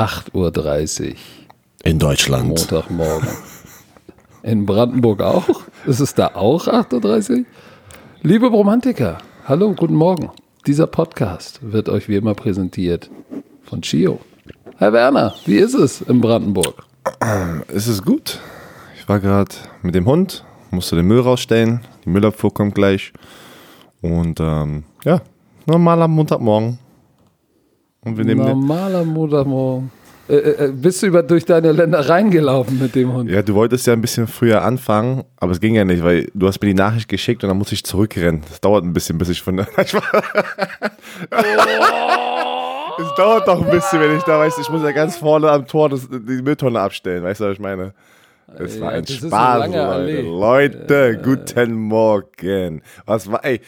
8.30 Uhr. In Deutschland. Montagmorgen. In Brandenburg auch? Ist es da auch 8.30 Uhr? Liebe Romantiker, hallo, guten Morgen. Dieser Podcast wird euch wie immer präsentiert von Chio. Herr Werner, wie ist es in Brandenburg? Es ist gut. Ich war gerade mit dem Hund, musste den Müll rausstellen. Die Müllabfuhr kommt gleich. Und ähm, ja, normaler Montagmorgen. Und wir nehmen Normaler Montagmorgen. Äh, äh, äh, bist du über, durch deine Länder reingelaufen mit dem Hund? Ja, du wolltest ja ein bisschen früher anfangen, aber es ging ja nicht, weil du hast mir die Nachricht geschickt und dann muss ich zurückrennen. Das dauert ein bisschen, bis ich von der. Oh. Es dauert doch ein bisschen, wenn ich da weiß, ich muss ja ganz vorne am Tor das, die Mülltonne abstellen. Weißt du, was ich meine? Es war ein Spaß, Leute. Leute, ja. guten Morgen. Was war, ey,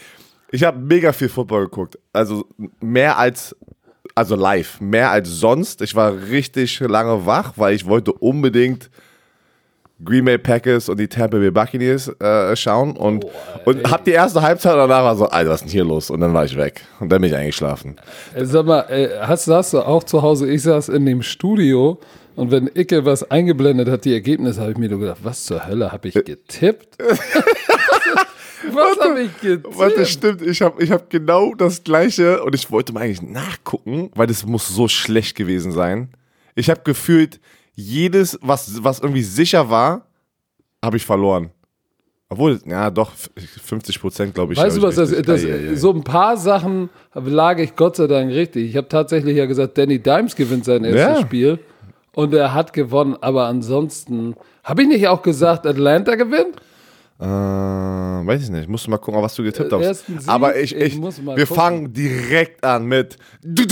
ich habe mega viel Football geguckt. Also mehr als also live, mehr als sonst. Ich war richtig lange wach, weil ich wollte unbedingt Green Bay Packers und die Tampa Bay Buccaneers äh, schauen und, oh, und hab die erste Halbzeit danach war so, Alter, was ist denn hier los? Und dann war ich weg und dann bin ich eingeschlafen. Äh, sag mal, äh, hast, hast du auch zu Hause, ich saß in dem Studio und wenn Icke was eingeblendet hat, die Ergebnisse, habe ich mir nur gedacht, was zur Hölle habe ich getippt? Was habe ich getippt? Warte, stimmt. Ich habe ich hab genau das Gleiche und ich wollte mal eigentlich nachgucken, weil das muss so schlecht gewesen sein. Ich habe gefühlt, jedes, was, was irgendwie sicher war, habe ich verloren. Obwohl, ja, doch, 50 Prozent, glaube ich. Weißt du was, das, das, so ein paar Sachen lag ich Gott sei Dank richtig. Ich habe tatsächlich ja gesagt, Danny Dimes gewinnt sein erstes ja. Spiel und er hat gewonnen, aber ansonsten, habe ich nicht auch gesagt, Atlanta gewinnt? Äh, weiß ich nicht. Ich musste mal gucken, was du getippt hast. Sieg, Aber ich, ich, ich wir gucken. fangen direkt an mit oh. die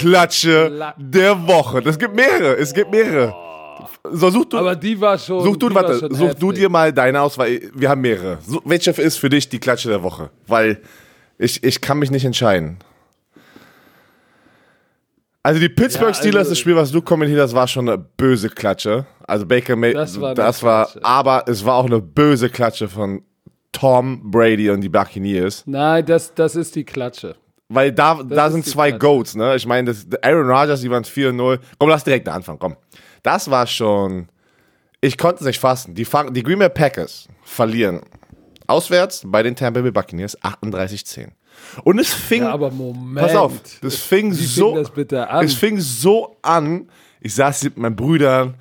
Klatsche der Woche. Es gibt mehrere. Es gibt mehrere. So, such du, Aber die war schon. Such du, warte, such du dir mal deine aus, weil wir haben mehrere. welche ist für dich die Klatsche der Woche? Weil ich, ich kann mich nicht entscheiden. Also die Pittsburgh Steelers, also, das Spiel, was du kommentiert hast, war schon eine böse Klatsche. Also Baker May, das war, das war aber es war auch eine böse Klatsche von Tom Brady und die Buccaneers. Nein, das, das ist die Klatsche. Weil da, da sind zwei Klatsche. Goats, ne? Ich meine, Aaron Rodgers, die waren 4-0. Komm, lass direkt anfangen, komm. Das war schon. Ich konnte es nicht fassen. Die, die Green Bay Packers verlieren auswärts bei den Tampa Bay Buccaneers 38-10. Und es fing. Ja, aber Moment. Pass auf, das fing Wie so. Das bitte an? Es fing so an. Ich saß mit meinen Brüdern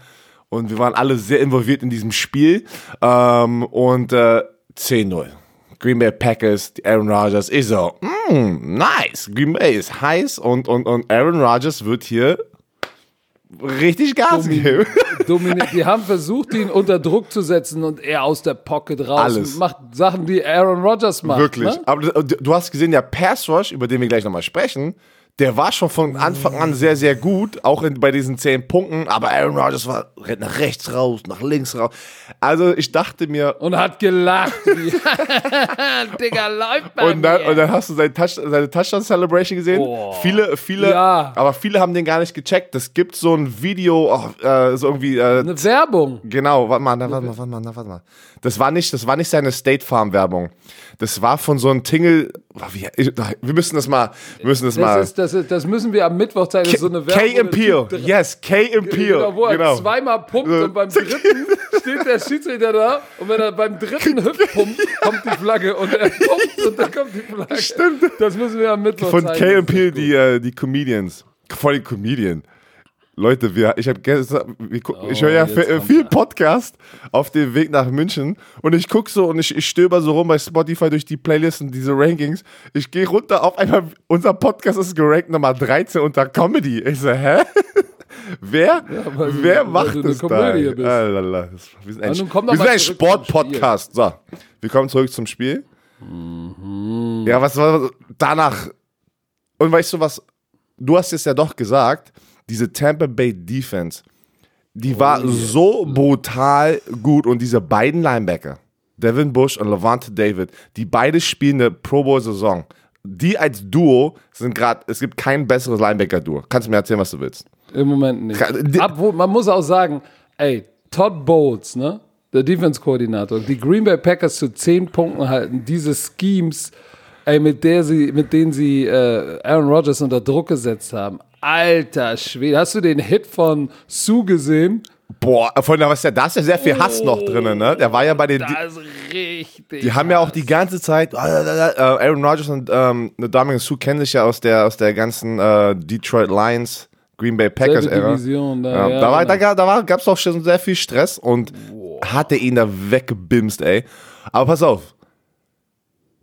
und wir waren alle sehr involviert in diesem Spiel. Ähm, und äh, 10-0. Green Bay Packers, Aaron Rodgers. Ich so, mm, nice. Green Bay ist heiß und, und, und Aaron Rodgers wird hier richtig Gas Domin geben. Dominik, die haben versucht, ihn unter Druck zu setzen und er aus der Pocket raus Alles. und macht Sachen, die Aaron Rodgers macht. Wirklich. Ne? Aber du hast gesehen, der Pass Rush, über den wir gleich nochmal sprechen, der war schon von Anfang an sehr, sehr gut, auch in, bei diesen zehn Punkten, aber Aaron Rodgers war nach rechts raus, nach links raus. Also ich dachte mir. Und hat gelacht. Digga, läuft bei und dann, mir. Und dann hast du seine, Touch, seine Touchdown-Celebration gesehen. Oh. Viele, viele, ja. aber viele haben den gar nicht gecheckt. Es gibt so ein Video, oh, äh, so irgendwie. Äh, Eine Werbung. Genau, warte mal, warte mal, warte mal, warte mal. Das war nicht, das war nicht seine State Farm Werbung. Das war von so einem Tingle. Wir müssen das mal, wir müssen das, das mal. Ist, das, ist, das müssen wir am Mittwoch zeigen. So eine Werbung. K Impeel. Yes, K Impeel. Genau, wo er genau. zweimal pumpt und beim dritten steht der Schiedsrichter da und wenn er beim dritten Hüpf pumpt, kommt die Flagge und er pumpt und dann kommt die Flagge. Stimmt. Das müssen wir am Mittwoch von zeigen. Von K Impeel, die, äh, die Comedians. Voll die Comedian. Leute, wir, ich habe gestern, oh, ich höre ja viel Podcast auf dem Weg nach München und ich gucke so und ich, ich stöber so rum bei Spotify durch die Playlist und diese Rankings. Ich gehe runter, auf einmal, unser Podcast ist gerankt Nummer 13 unter Comedy. Ich so, hä? wer ja, wer du, macht das da? Ah, wir sind ein, ein Sportpodcast. So, wir kommen zurück zum Spiel. Mhm. Ja, was war danach? Und weißt du was? Du hast es ja doch gesagt diese Tampa Bay Defense, die oh, war yeah. so brutal gut und diese beiden Linebacker, Devin Bush und Levante David, die beide spielen eine Pro Bowl Saison. Die als Duo sind gerade, es gibt kein besseres Linebacker-Duo. Kannst du mir erzählen, was du willst? Im Moment nicht. Obwohl, man muss auch sagen, ey, Todd Bowles, ne? Der Defense-Koordinator, die Green Bay Packers zu 10 Punkten halten, diese Schemes, ey, mit, der sie, mit denen sie äh, Aaron Rodgers unter Druck gesetzt haben. Alter Schwede, hast du den Hit von Sue gesehen? Boah, von da ist ja, da ist ja sehr viel Hass noch drin, ne? Der war ja bei den. Das ist richtig. Die haben ja auch die ganze Zeit. Äh, Aaron Rodgers und ähm, Dominic Sue kennen sich ja aus der, aus der ganzen äh, Detroit Lions, Green Bay Packers Ära. Division da, Ja, ja, da war, genau. da, da war, gab's auch schon sehr viel Stress und hatte ihn da weggebimst, ey. Aber pass auf.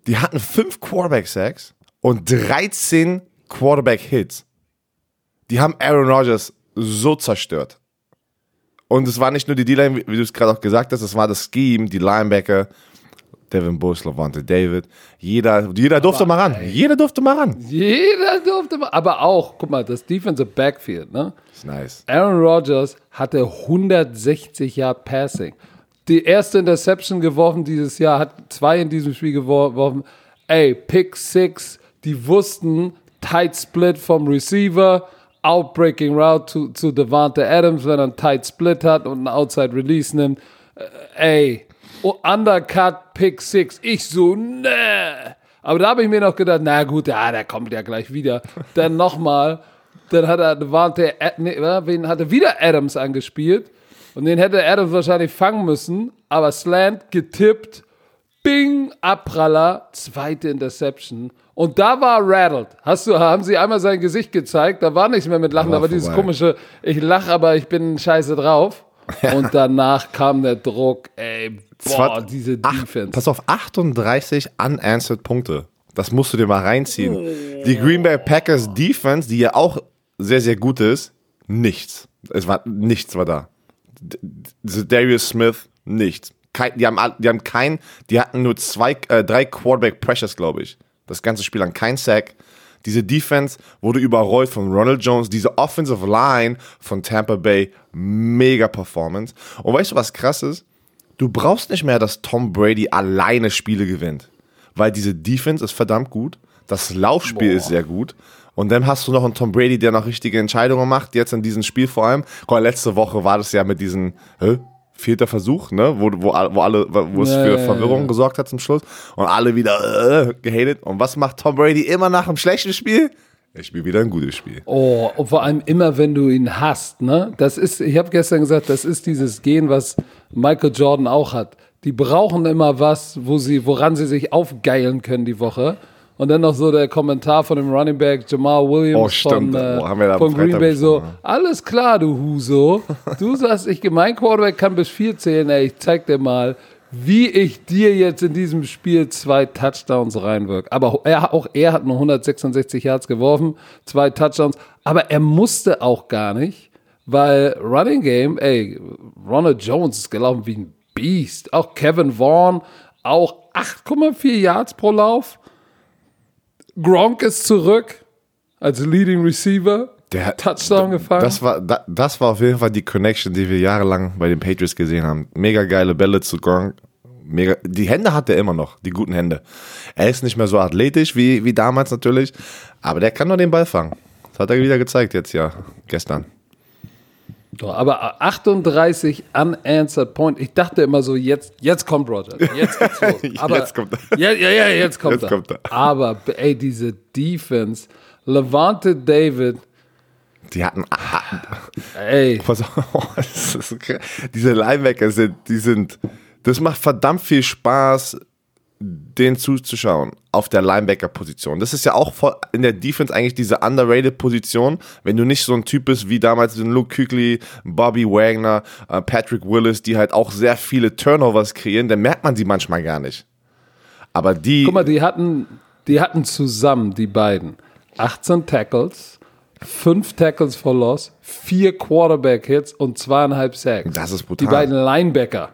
Die hatten fünf Quarterback-Sacks und 13 Quarterback-Hits. Die haben Aaron Rodgers so zerstört. Und es war nicht nur die D-Line, wie wie du es gerade auch gesagt hast, es war das Scheme, die Linebacker, Devin Bush, Levante David. Jeder, jeder durfte mal ran. Jeder durfte mal ran. Jeder durfte mal, aber auch, guck mal, das Defensive Backfield, ne? Ist nice. Aaron Rodgers hatte 160 Yard Passing. Die erste Interception geworfen dieses Jahr, hat zwei in diesem Spiel geworfen. Ey, Pick Six, die wussten, Tight Split vom Receiver, Outbreaking Route zu, zu Devante Adams, wenn er einen Tight Split hat und einen Outside Release nimmt. Äh, Ey, oh, Undercut, Pick Six. Ich so, ne. Aber da habe ich mir noch gedacht, na gut, ja, der kommt ja gleich wieder. Dann nochmal, dann hat er Devante, nee, wen hat er wieder Adams angespielt? Und den hätte Adams wahrscheinlich fangen müssen, aber Slant getippt, Bing, Abpraller, zweite Interception. Und da war rattled. Hast du, haben sie einmal sein Gesicht gezeigt, da war nichts mehr mit Lachen, aber dieses komische, ich lache, aber ich bin scheiße drauf. Und danach kam der Druck, ey, boah, diese Ach, Defense. pass auf, 38 unanswered Punkte. Das musst du dir mal reinziehen. Die Green Bay Packers Defense, die ja auch sehr, sehr gut ist, nichts. Es war nichts war da. Darius Smith, nichts. Kein, die, haben, die haben kein, die hatten nur zwei, äh, drei Quarterback Pressures, glaube ich. Das ganze Spiel an kein Sack. Diese Defense wurde überrollt von Ronald Jones. Diese Offensive Line von Tampa Bay, mega Performance. Und weißt du, was krass ist? Du brauchst nicht mehr, dass Tom Brady alleine Spiele gewinnt. Weil diese Defense ist verdammt gut. Das Laufspiel ist sehr gut. Und dann hast du noch einen Tom Brady, der noch richtige Entscheidungen macht. Jetzt in diesem Spiel vor allem. Guck mal, letzte Woche war das ja mit diesem hä? Vierter Versuch, ne? wo, wo, wo alle, wo es für Verwirrung gesorgt hat zum Schluss. Und alle wieder äh, gehatet. Und was macht Tom Brady immer nach einem schlechten Spiel? Er spielt wieder ein gutes Spiel. Oh, und vor allem immer, wenn du ihn hast, ne? Das ist, ich habe gestern gesagt, das ist dieses Gen, was Michael Jordan auch hat. Die brauchen immer was, wo sie, woran sie sich aufgeilen können die Woche. Und dann noch so der Kommentar von dem Running Back Jamal Williams Oh, von, äh, am von Green Bay so, alles klar, du Huso. Du sagst, ich mein Quarterback kann bis vier zählen, ey, ich zeig dir mal, wie ich dir jetzt in diesem Spiel zwei Touchdowns reinwirke. Aber er, auch er hat nur 166 Yards geworfen, zwei Touchdowns, aber er musste auch gar nicht, weil Running Game, ey, Ronald Jones ist gelaufen wie ein Beast. Auch Kevin Vaughn, auch 8,4 Yards pro Lauf. Gronk ist zurück als Leading Receiver. Der- Touchdown gefangen. Das war, da, das war auf jeden Fall die Connection, die wir jahrelang bei den Patriots gesehen haben. Mega geile Bälle zu Gronk. Mega, die Hände hat er immer noch, die guten Hände. Er ist nicht mehr so athletisch wie, wie damals natürlich, aber der kann nur den Ball fangen. Das hat er wieder gezeigt jetzt ja, gestern. Doch, aber 38 unanswered point. Ich dachte immer so, jetzt, jetzt kommt Roger. Jetzt geht's los. Aber, Jetzt kommt er. Ja, ja, ja, jetzt kommt Jetzt er. kommt er. Aber, ey, diese Defense. Levante David, Die hatten, ey, pass auf, diese Linebacker sind, die sind, das macht verdammt viel Spaß, den zuzuschauen auf der Linebacker-Position. Das ist ja auch in der Defense eigentlich diese underrated Position, wenn du nicht so ein Typ bist wie damals Luke Kuechly, Bobby Wagner, äh, Patrick Willis, die halt auch sehr viele Turnovers kreieren, dann merkt man sie manchmal gar nicht. Aber die, guck mal, die hatten, die hatten zusammen, die beiden, 18 Tackles, 5 Tackles for Loss, 4 Quarterback-Hits und zweieinhalb Sacks. Das ist Die brutal. beiden Linebacker.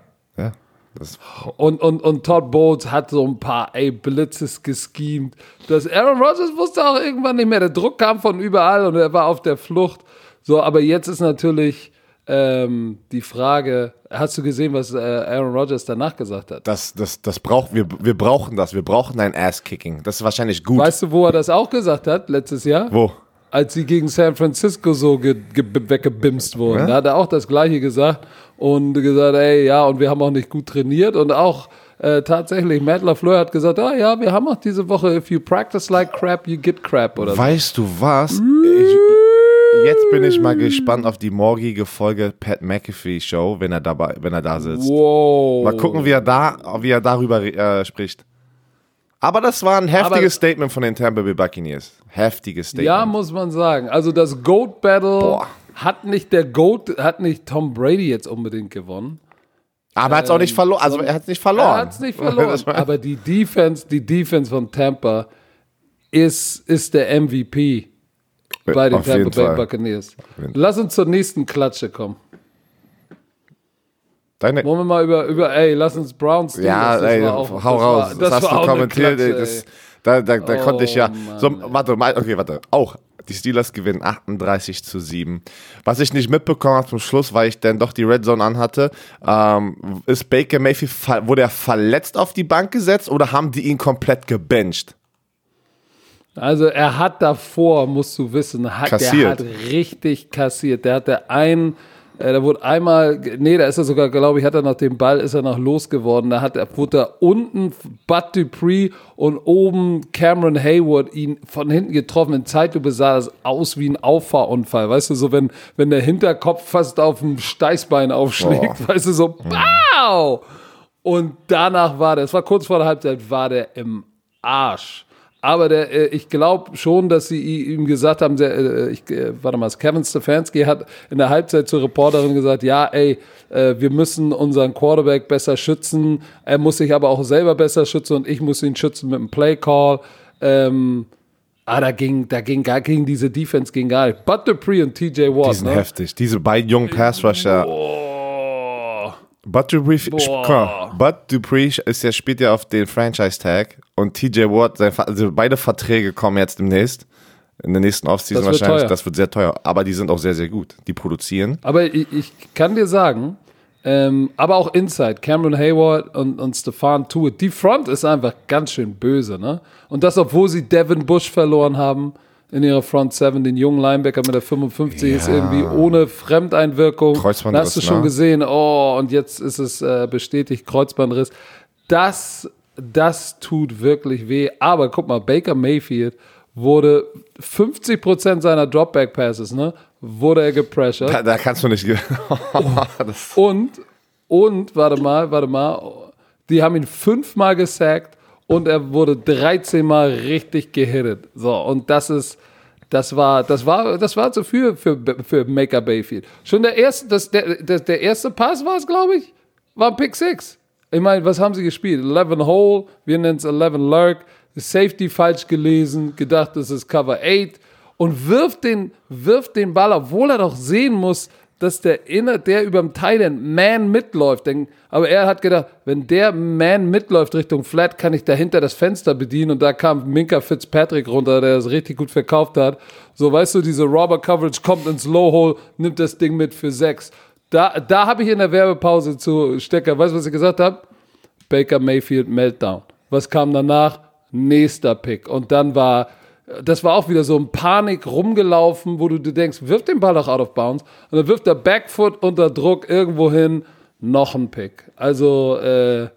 Und, und, und Todd Bowles hat so ein paar ey, Blitzes geschemt. Das Aaron Rodgers wusste auch irgendwann nicht mehr. Der Druck kam von überall und er war auf der Flucht. So, aber jetzt ist natürlich ähm, die Frage: Hast du gesehen, was äh, Aaron Rodgers danach gesagt hat? das, das, das braucht, wir, wir brauchen das, wir brauchen ein Ass-Kicking. Das ist wahrscheinlich gut. Weißt du, wo er das auch gesagt hat letztes Jahr? Wo? Als sie gegen San Francisco so ge ge weggebimst wurden. Ja? Da hat er auch das Gleiche gesagt und gesagt, ey, ja, und wir haben auch nicht gut trainiert und auch äh, tatsächlich, Matt LaFleur hat gesagt, ah ja, wir haben auch diese Woche, if you practice like crap, you get crap oder so. Weißt du was? Ich, jetzt bin ich mal gespannt auf die morgige Folge Pat McAfee Show, wenn er dabei, wenn er da sitzt. Wow. Mal gucken, wie er da, wie er darüber äh, spricht. Aber das war ein heftiges Aber- Statement von den Tampa Bay Buccaneers. Heftiges Statement. Ja, muss man sagen. Also das Goat Battle Boah. hat nicht der Goat, hat nicht Tom Brady jetzt unbedingt gewonnen. Aber er hat es auch nicht verloren. Also er hat es nicht verloren. Er hat es nicht verloren. Aber die Defense, die Defense von Tampa ist, ist der MVP bei den Auf Tampa Bay. Buccaneers. Lass uns zur nächsten Klatsche kommen. Deine, Wollen wir mal über, über ey, lass uns Browns Steelers, ja, das ey, war auch- hau das raus. war- das, hast war du kommentiert. Klatsche, ey, das, ey. da da, da Oh, konnte ich ja. Mann, so, ey. warte, mal, okay, warte. Auch. Die Steelers gewinnen 38 zu 7. Was ich nicht mitbekommen habe zum Schluss, weil ich dann doch die Red Zone anhatte, ähm, ist Baker Mayfield, wurde er verletzt auf die Bank gesetzt oder haben die ihn komplett gebencht? Also er hat davor, musst du wissen, hat, der Kassiert. hat richtig kassiert. Der hatte ein, äh, da wurde einmal, nee, da ist er sogar, glaube ich, hat er nach dem Ball, ist er noch losgeworden. Da hat er, wurde er unten Bud Dupree und oben Cameron Hayward ihn von hinten getroffen. In Zeitlupe sah das aus wie ein Auffahrunfall. Weißt du, so wenn, wenn der Hinterkopf fast auf dem Steißbein aufschlägt, weißt du, so, pow! Und danach war der, es war kurz vor der Halbzeit, war der im Arsch. Aber der, äh, ich glaube schon, dass sie ihm gesagt haben, der, äh, ich, äh, warte mal, Kevin Stefanski hat in der Halbzeit zur Reporterin gesagt, ja, ey, äh, wir müssen unseren Quarterback besser schützen. Er muss sich aber auch selber besser schützen und ich muss ihn schützen mit dem Play Call. Ähm, ah, da ging, da ging gar gegen diese Defense ging gar nicht. Bud Dupree und TJ Watt, Die sind ne? heftig. Diese beiden jungen Pass-Rusher. Oh. Bud Dupree, Bud Dupree ist ja, spielt ja auf den Franchise-Tag und TJ Watt, sein, also beide Verträge kommen jetzt demnächst. In der nächsten Offseason wahrscheinlich. teuer. Das wird sehr teuer. Aber die sind auch sehr, sehr gut. Die produzieren. Aber ich, ich kann dir sagen, ähm, aber auch Inside, Cameron Hayward und, und Stefan Tuitt, die Front ist einfach ganz schön böse, ne? Und das, obwohl sie Devin Bush verloren haben in ihrer Front Seven, den jungen Linebacker mit der 55 ist Ja. irgendwie ohne Fremdeinwirkung. Kreuzbandriss, hast du schon ne? gesehen, oh, und jetzt ist es äh, bestätigt, Kreuzbandriss. Das, das tut wirklich weh. Aber guck mal, Baker Mayfield wurde 50% seiner Dropback-Passes, ne, wurde er gepressured. Da, da kannst du nicht. Und, und, warte mal, warte mal, die haben ihn fünfmal gesackt und er wurde 13 Mal richtig gehittet. So, und das ist, das war, das war, das war zu viel für, für Maker Bayfield. Schon der erste, das, der, der, der erste Pass war es, glaube ich, war Pick Six. Ich meine, was haben sie gespielt? 11 Hole, wir nennen es 11 Lurk, Safety falsch gelesen, gedacht, das ist Cover 8 und wirft den, wirft den Ball, obwohl er doch sehen muss, dass der inner, der über dem Thailand Man mitläuft. Denn, aber er hat gedacht, wenn der Man mitläuft Richtung Flat, kann ich dahinter das Fenster bedienen. Und da kam Minka Fitzpatrick runter, der das richtig gut verkauft hat. So, weißt du, diese Robber Coverage kommt ins Low Hole, nimmt das Ding mit für sechs. Da, da habe ich in der Werbepause zu Stecker, weißt du, was ich gesagt habe? Baker Mayfield Meltdown. Was kam danach? Nächster Pick. Und dann war, das war auch wieder so ein Panik rumgelaufen, wo du dir denkst, wirf den Ball doch out of bounds. Und dann wirft der Backfoot unter Druck irgendwo hin, noch ein Pick. Also, äh,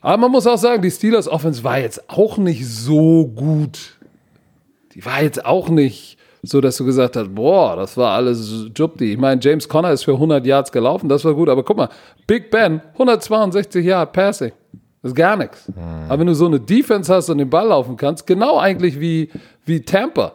aber man muss auch sagen, die Steelers Offense war jetzt auch nicht so gut. Die war jetzt auch nicht so, dass du gesagt hast, boah, das war alles Jubdi. Ich meine, James Conner ist für 100 Yards gelaufen, das war gut. Aber guck mal, Big Ben, 162 Yard Passing. Das ist gar nichts. Aber wenn du so eine Defense hast und den Ball laufen kannst, genau eigentlich wie, wie Tampa.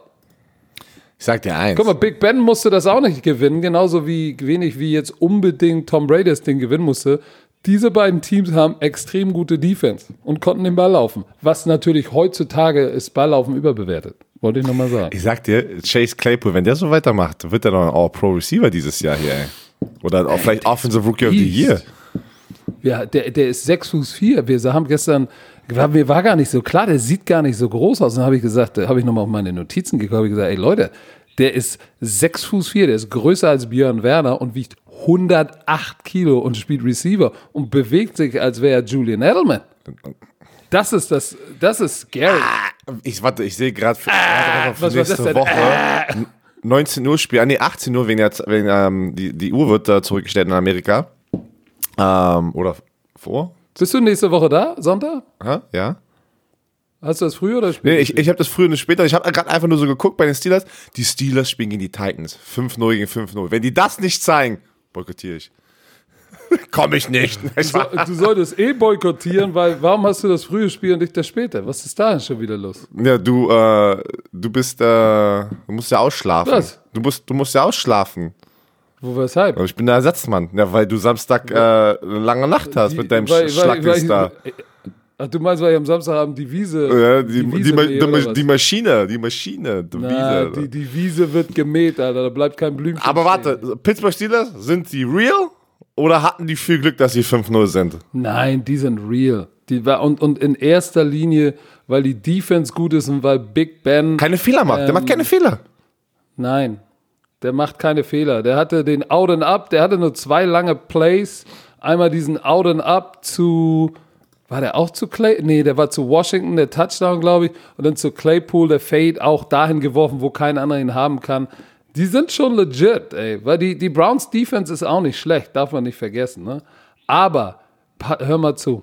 ich sag dir eins. Guck mal, Big Ben musste das auch nicht gewinnen, genauso wie wenig wie jetzt unbedingt Tom Brady das Ding gewinnen musste. Diese beiden Teams haben extrem gute Defense und konnten den Ball laufen. Was natürlich heutzutage ist Balllaufen überbewertet. Wollte ich nochmal sagen. Ich sag dir, Chase Claypool, wenn der so weitermacht, wird er doch ein All-Pro-Receiver dieses Jahr hier, ey. Oder auch vielleicht Offensive Rookie of the. Year. Ja, der, der ist 6 Fuß 4. Wir haben gestern, war, mir war gar nicht so klar, der sieht gar nicht so groß aus. Dann habe ich gesagt, da habe ich nochmal auf meine Notizen geguckt, habe ich gesagt, ey Leute, der ist 6 Fuß 4, der ist größer als Björn Werner und wiegt 108 Kilo und spielt Receiver und bewegt sich, als wäre er Julian Edelman. Das ist das, das ist scary. Ich warte, ich sehe gerade für, Ah, war nächste? Woche 19 Uhr Spiel, ah, nee, 18 Uhr, wegen jetzt, wegen, ähm, die, die Uhr wird äh, zurückgestellt in Amerika. Ähm, oder vor? Bist du nächste Woche da, Sonntag? Hä? Ja? Hast du das früher oder später? Nee, ich, ich habe das früher und später. Ich habe gerade einfach nur so geguckt bei den Steelers. Die Steelers spielen gegen die Titans. 5-0 gegen 5-0. Wenn die das nicht zeigen, boykottiere ich. Komm ich nicht. Du, so, du, solltest eh boykottieren, weil warum hast du das frühe Spiel und nicht das späte? Was ist da denn schon wieder los? Ja, du, äh, du bist, äh, du musst ja ausschlafen. Was? Du musst, du musst ja ausschlafen. Wo, weshalb? Ich bin der Ersatzmann. Ja, weil du Samstag äh, eine lange Nacht hast Die, mit deinem weil, da. Ach, du meinst, weil ich am Samstagabend die Wiese. Ja, die, die, Wiese die, die, die Maschine, die Maschine, die Na, Wiese. Die, die Wiese wird gemäht, Alter, da bleibt kein Blümchen. Aber warte, Pittsburgh Steelers, sind die real oder hatten die viel Glück, dass sie 5-0 sind? Nein, die sind real. Die und, und in erster Linie, weil die Defense gut ist und weil Big Ben. Keine Fehler macht, ähm, der macht keine Fehler. Nein, der macht keine Fehler. Der hatte den Out and Up, der hatte nur zwei lange Plays. Einmal diesen Out and Up zu, war der auch zu Clay? Nee, der war zu Washington, der Touchdown, glaube ich. Und dann zu Claypool, der Fade, auch dahin geworfen, wo kein anderer ihn haben kann. Die sind schon legit, ey. Weil die, die Browns Defense ist auch nicht schlecht, darf man nicht vergessen, ne? Aber, hör mal zu.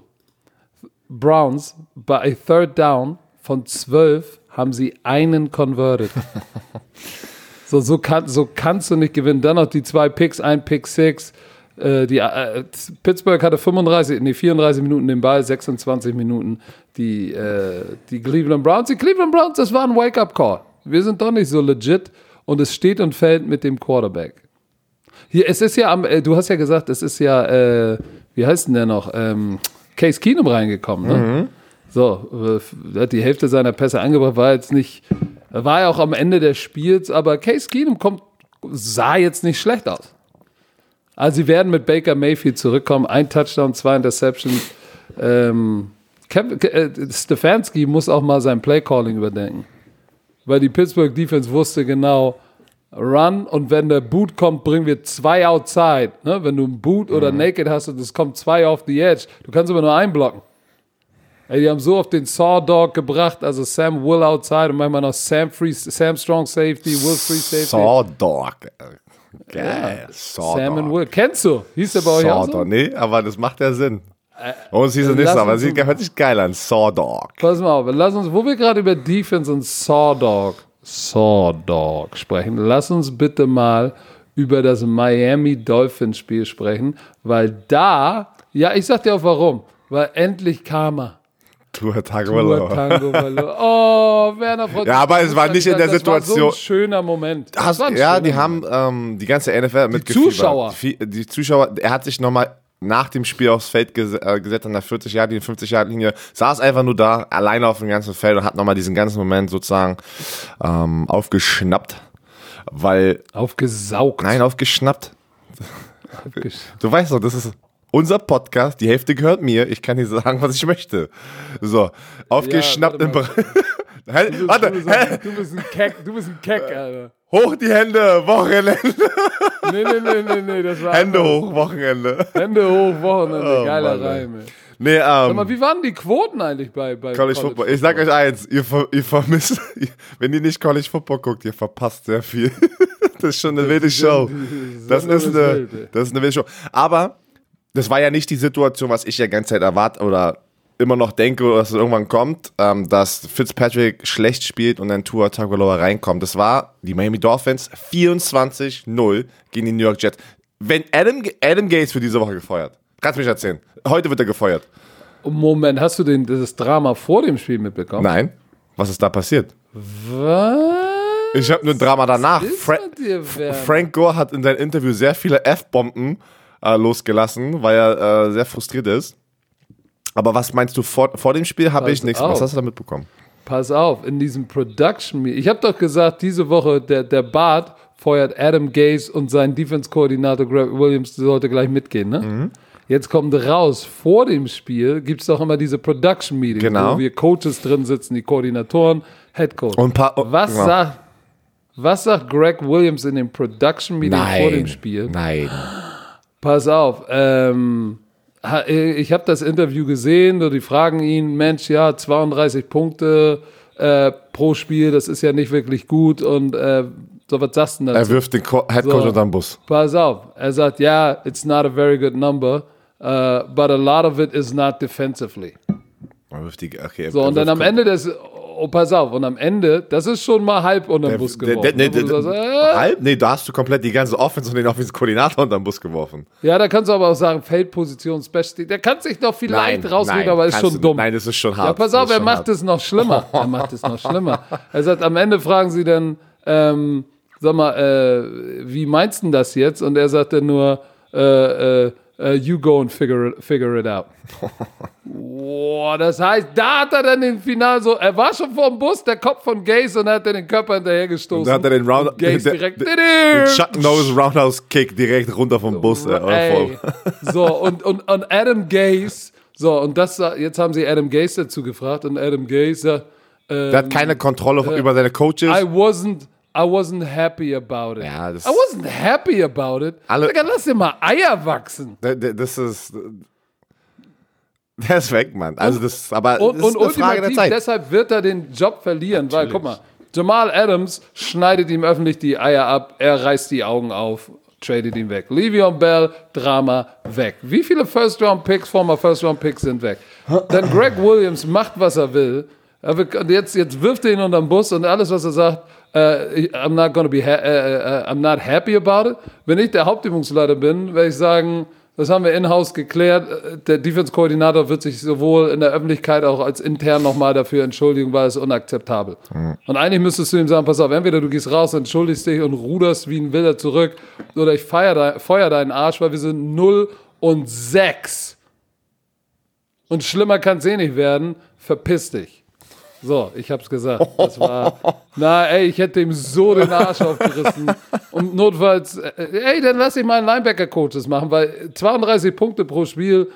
Browns bei Third Down von 12 haben sie einen converted. So, so, kann, so kannst du nicht gewinnen. Dann noch die zwei Picks, ein Pick Six. Äh, die, äh, Pittsburgh hatte 35, nee, 34 Minuten den Ball, 26 Minuten die, äh, die Cleveland Browns. Die Cleveland Browns, das war ein Wake-up-Call. Wir sind doch nicht so legit und es steht und fällt mit dem Quarterback. Hier, es ist ja am, äh, du hast ja gesagt, es ist ja, äh, wie heißt denn der noch? Ähm, Case Keenum reingekommen, ne? Mhm. So, äh, hat die Hälfte seiner Pässe angebracht, war jetzt nicht war ja auch am Ende des Spiels, aber Case Keenum kommt, sah jetzt nicht schlecht aus. Also sie werden mit Baker Mayfield zurückkommen. Ein Touchdown, zwei Interceptions. Ähm, äh, Stefanski muss auch mal sein Playcalling überdenken. Weil die Pittsburgh Defense wusste genau, Run und wenn der Boot kommt, bringen wir zwei outside. Ne? Wenn du ein Boot oder mhm. Naked hast und es kommt zwei auf die Edge, du kannst aber nur einblocken. Ey, die haben so auf den Sawdog gebracht, also Sam Will outside und manchmal noch Sam, Free, Sam Strong Safety, Will Free Safety. Sawdog. Geil. Ja. Sam und Will. Kennst du? Hieß der bei euch auch so? Nee, aber das macht ja Sinn. Äh, bei uns hieß er nicht so, aber sieht, hört sich geil an. Sawdog. Pass mal auf, lass uns, wo wir gerade über Defense und Sawdog, Sawdog sprechen, lass uns bitte mal über das Miami Dolphins Spiel sprechen, weil da, ja, ich sag dir auch warum, weil endlich kam Tour Tango Tour Tango Oh, Werner Frotz Ja, aber es war nicht in der Situation. Das war so ein schöner Moment. Hast, ja, die haben ähm, die ganze NFL mit Die Zuschauer. Die, die, Zuschauer, er hat sich nochmal nach dem Spiel aufs Feld ges äh, gesetzt an der 40 Jahre, die 50 Jahre Linie, saß einfach nur da, alleine auf dem ganzen Feld und hat nochmal diesen ganzen Moment sozusagen ähm, aufgeschnappt, weil. Aufgesaugt. Nein, aufgeschnappt. Aufgesch du weißt doch, das ist unser Podcast, die Hälfte gehört mir, ich kann hier sagen, was ich möchte. So, aufgeschnappt ja, im Bereich. Du, warte, du, bist ein, du bist ein Keck, du bist ein Keck, Alter. Hoch die Hände, Wochenende. Nee, nee, nee, nee, nee, das war Hände anders. hoch, Wochenende. Hände hoch, Wochenende, oh, geiler Mann, Reim, ey. Nee, ähm, Sag mal, wie waren die Quoten eigentlich bei, bei College, College Football? Football? Ich sag euch eins, ihr, ihr vermisst, wenn ihr nicht College Football guckt, ihr verpasst sehr viel. das ist schon eine wilde Show. Das ist eine, das ist eine wilde Show. Aber das war ja nicht die Situation, was ich ja ganze Zeit erwarte oder immer noch denke, dass es irgendwann kommt, ähm, dass Fitzpatrick schlecht spielt und dann Tua Tagovailoa reinkommt. Das war die Miami Dolphins 24-0 gegen die New York Jets. Wenn Adam, Adam Gates für diese Woche gefeuert. Kannst du mich erzählen. Heute wird er gefeuert. Moment, hast du den, das Drama vor dem Spiel mitbekommen? Nein. Was ist da passiert? Was? Ich habe nur ein Drama danach. Fra Frank Gore hat in seinem Interview sehr viele F-Bomben äh, losgelassen, weil er äh, sehr frustriert ist. Aber was meinst du vor, vor dem Spiel? Habe ich nichts. Was hast du da mitbekommen? Pass auf, in diesem Production Ich habe doch gesagt, diese Woche der, der Bart feuert Adam Gaze und sein Defense-Koordinator Greg Williams sollte gleich mitgehen, ne? Mhm. Jetzt kommt raus, vor dem Spiel gibt es doch immer diese Production Meetings, genau. wo wir Coaches drin sitzen, die Koordinatoren, Head Coach. Und paar, was, ja. sagt, was sagt Greg Williams in dem Production Meeting nein, vor dem Spiel? Nein. Pass auf, ähm, ich habe das Interview gesehen, die fragen ihn, Mensch, ja, 32 Punkte äh, pro Spiel, das ist ja nicht wirklich gut und äh, so, was sagst du dazu? Er wirft den Co Head Coach so, unter den Bus. Pass auf, er sagt, ja, yeah, it's not a very good number, uh, but a lot of it is not defensively. Okay, so, und dann am Ende des, oh, pass auf, und am Ende, das ist schon mal halb unter den Bus geworfen. Der, der, der, sagst, äh, halb? Nee, da hast du komplett die ganze Offense und den Offense-Koordinator unter den Bus geworfen. Ja, da kannst du aber auch sagen, Feldposition, Special Der kann sich noch vielleicht rausreden, aber ist schon dumm. Nein, das ist schon hart. Ja, pass auf, er macht es noch schlimmer. er macht es noch schlimmer. Er sagt, am Ende fragen sie dann, ähm, sag mal, äh, wie meinst du das jetzt? Und er sagt dann nur, äh, äh, uh, you go and figure it, figure it out. Boah, das heißt, da hat er dann im Finale so, er war schon vor dem Bus, der Kopf von Gaze und hat dann den Körper hinterhergestoßen. Und da hat er den Round, Gaze direkt, den, den Chuck Nose Roundhouse Kick direkt runter vom Bus. Äh, ey, so, und, und, und Adam Gaze, so, und das, jetzt haben sie Adam Gaze dazu gefragt und Adam Gaze, ähm, der hat keine Kontrolle äh, über seine Coaches. I wasn't, I wasn't happy about it. Ja, das I wasn't happy about it. Alle, Digga, lass dir mal Eier wachsen. Das ist. Der ist weg, Mann. Also das, aber und, das ist und eine Frage der Zeit. Deshalb wird er den Job verlieren, Natürlich. weil guck mal, Jamal Adams schneidet ihm öffentlich die Eier ab, er reißt die Augen auf, tradet ihn weg. Le'Veon Bell, Drama, weg. Wie viele First-Round-Picks, former First-Round-Picks sind weg? Dann Greg Williams macht, was er will. Jetzt, jetzt wirft er ihn unter den Bus und alles, was er sagt, Uh, I'm not gonna be, uh, uh, I'm not happy about it. Wenn ich der Hauptübungsleiter bin, werde ich sagen, das haben wir in-house geklärt. Der Defense-Koordinator wird sich sowohl in der Öffentlichkeit auch als intern nochmal dafür entschuldigen, weil es unakzeptabel. Mhm. Und eigentlich müsstest du ihm sagen, pass auf, entweder du gehst raus, entschuldigst dich und ruderst wie ein Wilder zurück, oder ich feier, feuer deinen Arsch, weil wir sind 0 und 6. Und schlimmer kann es eh nicht werden. Verpiss dich. So, ich hab's gesagt. Das war, na, ey, ich hätte ihm so den Arsch aufgerissen. Und notfalls, äh, ey, dann lass ich meinen Linebacker-Coaches machen, weil 32 Punkte pro Spiel,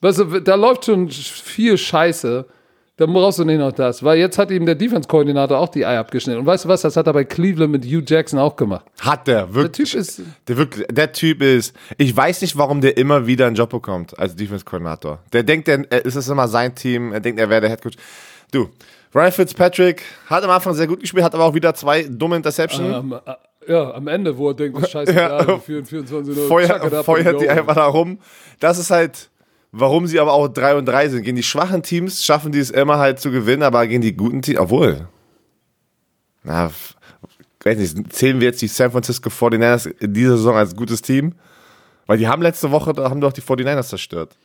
weißt du, da läuft schon viel Scheiße. Da brauchst du nicht noch das. Weil jetzt hat ihm der Defense-Koordinator auch die Eier abgeschnitten. Und weißt du was, das hat er bei Cleveland mit Hugh Jackson auch gemacht. Hat der, wirklich. Der Typ ist. Der, wirklich, der Typ ist. Ich weiß nicht, warum der immer wieder einen Job bekommt als Defense-Koordinator. Der denkt, es ist immer sein Team. Er denkt, er wäre der Headcoach. Du, Ryan Fitzpatrick hat am Anfang sehr gut gespielt, hat aber auch wieder zwei dumme Interceptions. Ähm, äh, ja, am Ende, wo er denkt, das scheiße, ja, wir führen 24 0 Feuer, feuert die einfach da rum. Das ist halt, warum sie aber auch 3 und 3 sind. Gegen die schwachen Teams schaffen die es immer halt zu gewinnen, aber gegen die guten Teams, obwohl, na, weiß nicht, zählen wir jetzt die San Francisco 49ers in dieser Saison als gutes Team? Weil die haben letzte Woche, da haben doch die 49ers zerstört.